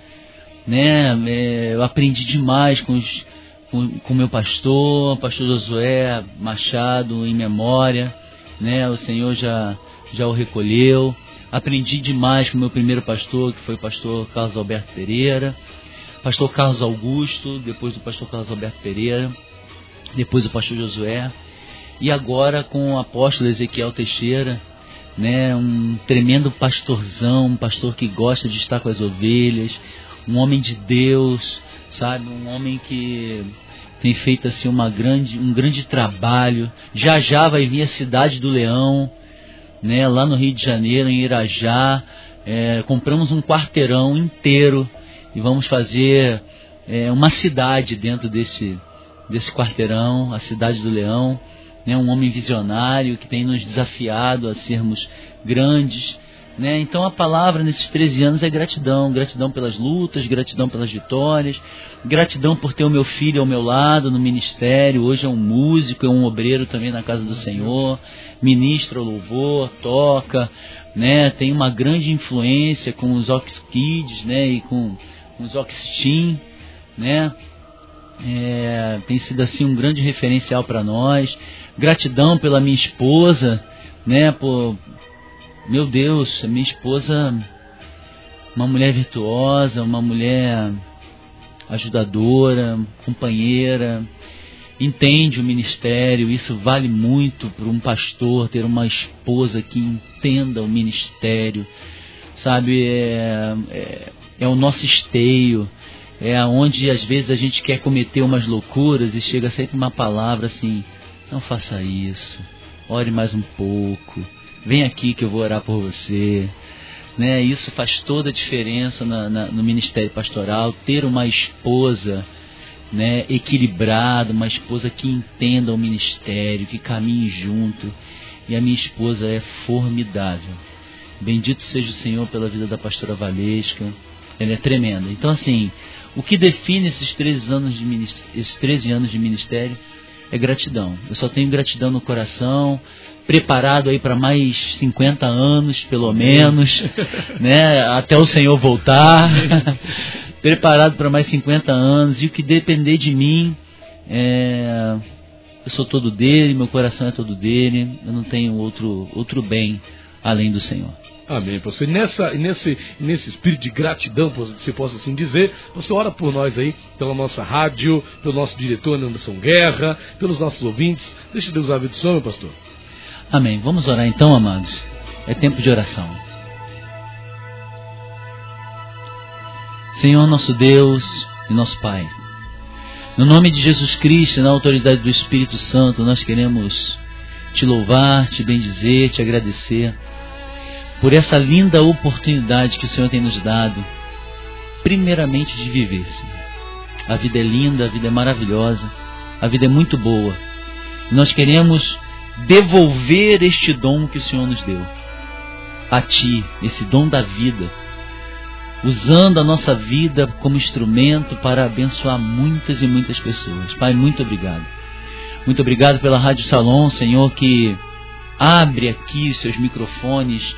né? É, eu aprendi demais com os, com, meu pastor, pastor Josué Machado, em memória, né? O Senhor já já o recolheu. Aprendi demais com o meu primeiro pastor, que foi o pastor Carlos Alberto Pereira, pastor Carlos Augusto, depois do pastor Carlos Alberto Pereira, depois o pastor Josué, e agora com o apóstolo Ezequiel Teixeira, né, um tremendo pastorzão, um pastor que gosta de estar com as ovelhas, um homem de Deus, sabe, um homem que tem feito assim uma grande, um grande trabalho. Já já vai vir a cidade do Leão, né, lá no Rio de Janeiro, em Irajá. É, compramos um quarteirão inteiro e vamos fazer é, uma cidade dentro desse, desse quarteirão, a cidade do Leão. Né? Um homem visionário que tem nos desafiado a sermos grandes. Né? Então a palavra nesses 13 anos é gratidão, gratidão pelas lutas, gratidão pelas vitórias, gratidão por ter o meu filho ao meu lado no ministério, hoje é um músico, é um obreiro também na casa do Senhor, ministra o louvor, toca, né? tem uma grande influência com os Ox Kids né? e com, os Ox Team, né? É, tem sido assim um grande referencial para nós. Gratidão pela minha esposa, né? Por, meu Deus, minha esposa, uma mulher virtuosa, uma mulher ajudadora, companheira, entende o ministério. Isso vale muito para um pastor ter uma esposa que entenda o ministério, sabe? É, é, é o nosso esteio é onde às vezes a gente quer cometer umas loucuras e chega sempre uma palavra assim: não faça isso, ore mais um pouco, vem aqui que eu vou orar por você. Né? Isso faz toda a diferença na, na, no ministério pastoral, ter uma esposa né, equilibrada, uma esposa que entenda o ministério, que caminhe junto. E a minha esposa é formidável. Bendito seja o Senhor pela vida da pastora Valesca. Ela é tremenda. Então, assim, o que define esses 13 anos de, esses 13 anos de ministério é gratidão. Eu só tenho gratidão no coração, preparado aí para mais 50 anos, pelo menos, né? Até o Senhor voltar. preparado para mais 50 anos. E o que depender de mim, é... eu sou todo dele, meu coração é todo dele. Eu não tenho outro, outro bem além do Senhor. Amém, pastor. E nessa, nesse, nesse espírito de gratidão, se possa assim dizer, você ora por nós aí, pela nossa rádio, pelo nosso diretor Anderson Guerra, pelos nossos ouvintes. Deixa Deus abençoe, meu pastor. Amém. Vamos orar então, amados. É tempo de oração. Senhor nosso Deus e nosso Pai, no nome de Jesus Cristo, na autoridade do Espírito Santo, nós queremos te louvar, te bendizer, te agradecer por essa linda oportunidade que o Senhor tem nos dado, primeiramente de viver, Senhor. A vida é linda, a vida é maravilhosa, a vida é muito boa. nós queremos devolver este dom que o Senhor nos deu a Ti, esse dom da vida, usando a nossa vida como instrumento para abençoar muitas e muitas pessoas. Pai, muito obrigado. Muito obrigado pela Rádio Salom, Senhor, que abre aqui seus microfones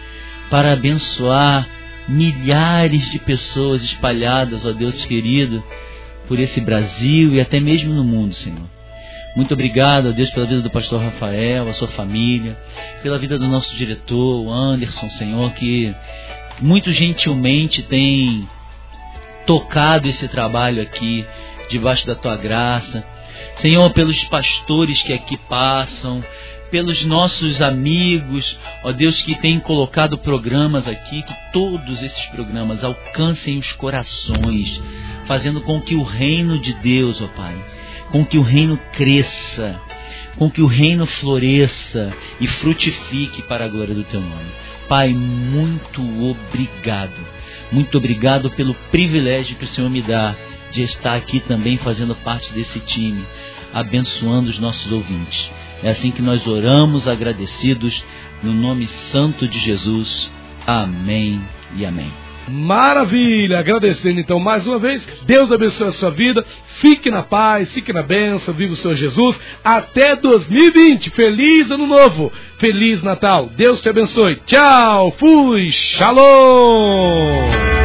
para abençoar milhares de pessoas espalhadas, ó Deus querido, por esse Brasil e até mesmo no mundo, Senhor. Muito obrigado, ó Deus, pela vida do pastor Rafael, a sua família, pela vida do nosso diretor, o Anderson, Senhor, que muito gentilmente tem tocado esse trabalho aqui, debaixo da tua graça. Senhor, pelos pastores que aqui passam, pelos nossos amigos, ó Deus, que tem colocado programas aqui, que todos esses programas alcancem os corações, fazendo com que o reino de Deus, ó Pai, com que o reino cresça, com que o reino floresça e frutifique para a glória do teu nome. Pai, muito obrigado. Muito obrigado pelo privilégio que o Senhor me dá de estar aqui também fazendo parte desse time, abençoando os nossos ouvintes. É assim que nós oramos agradecidos no nome santo de Jesus. Amém e amém. Maravilha! Agradecendo então mais uma vez. Deus abençoe a sua vida. Fique na paz, fique na bênção. Viva o Senhor Jesus. Até 2020. Feliz Ano Novo. Feliz Natal. Deus te abençoe. Tchau. Fui. Shalom.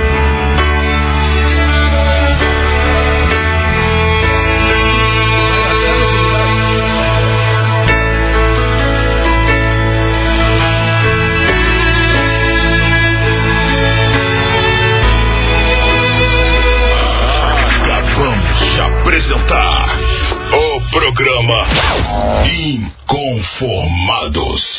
formados.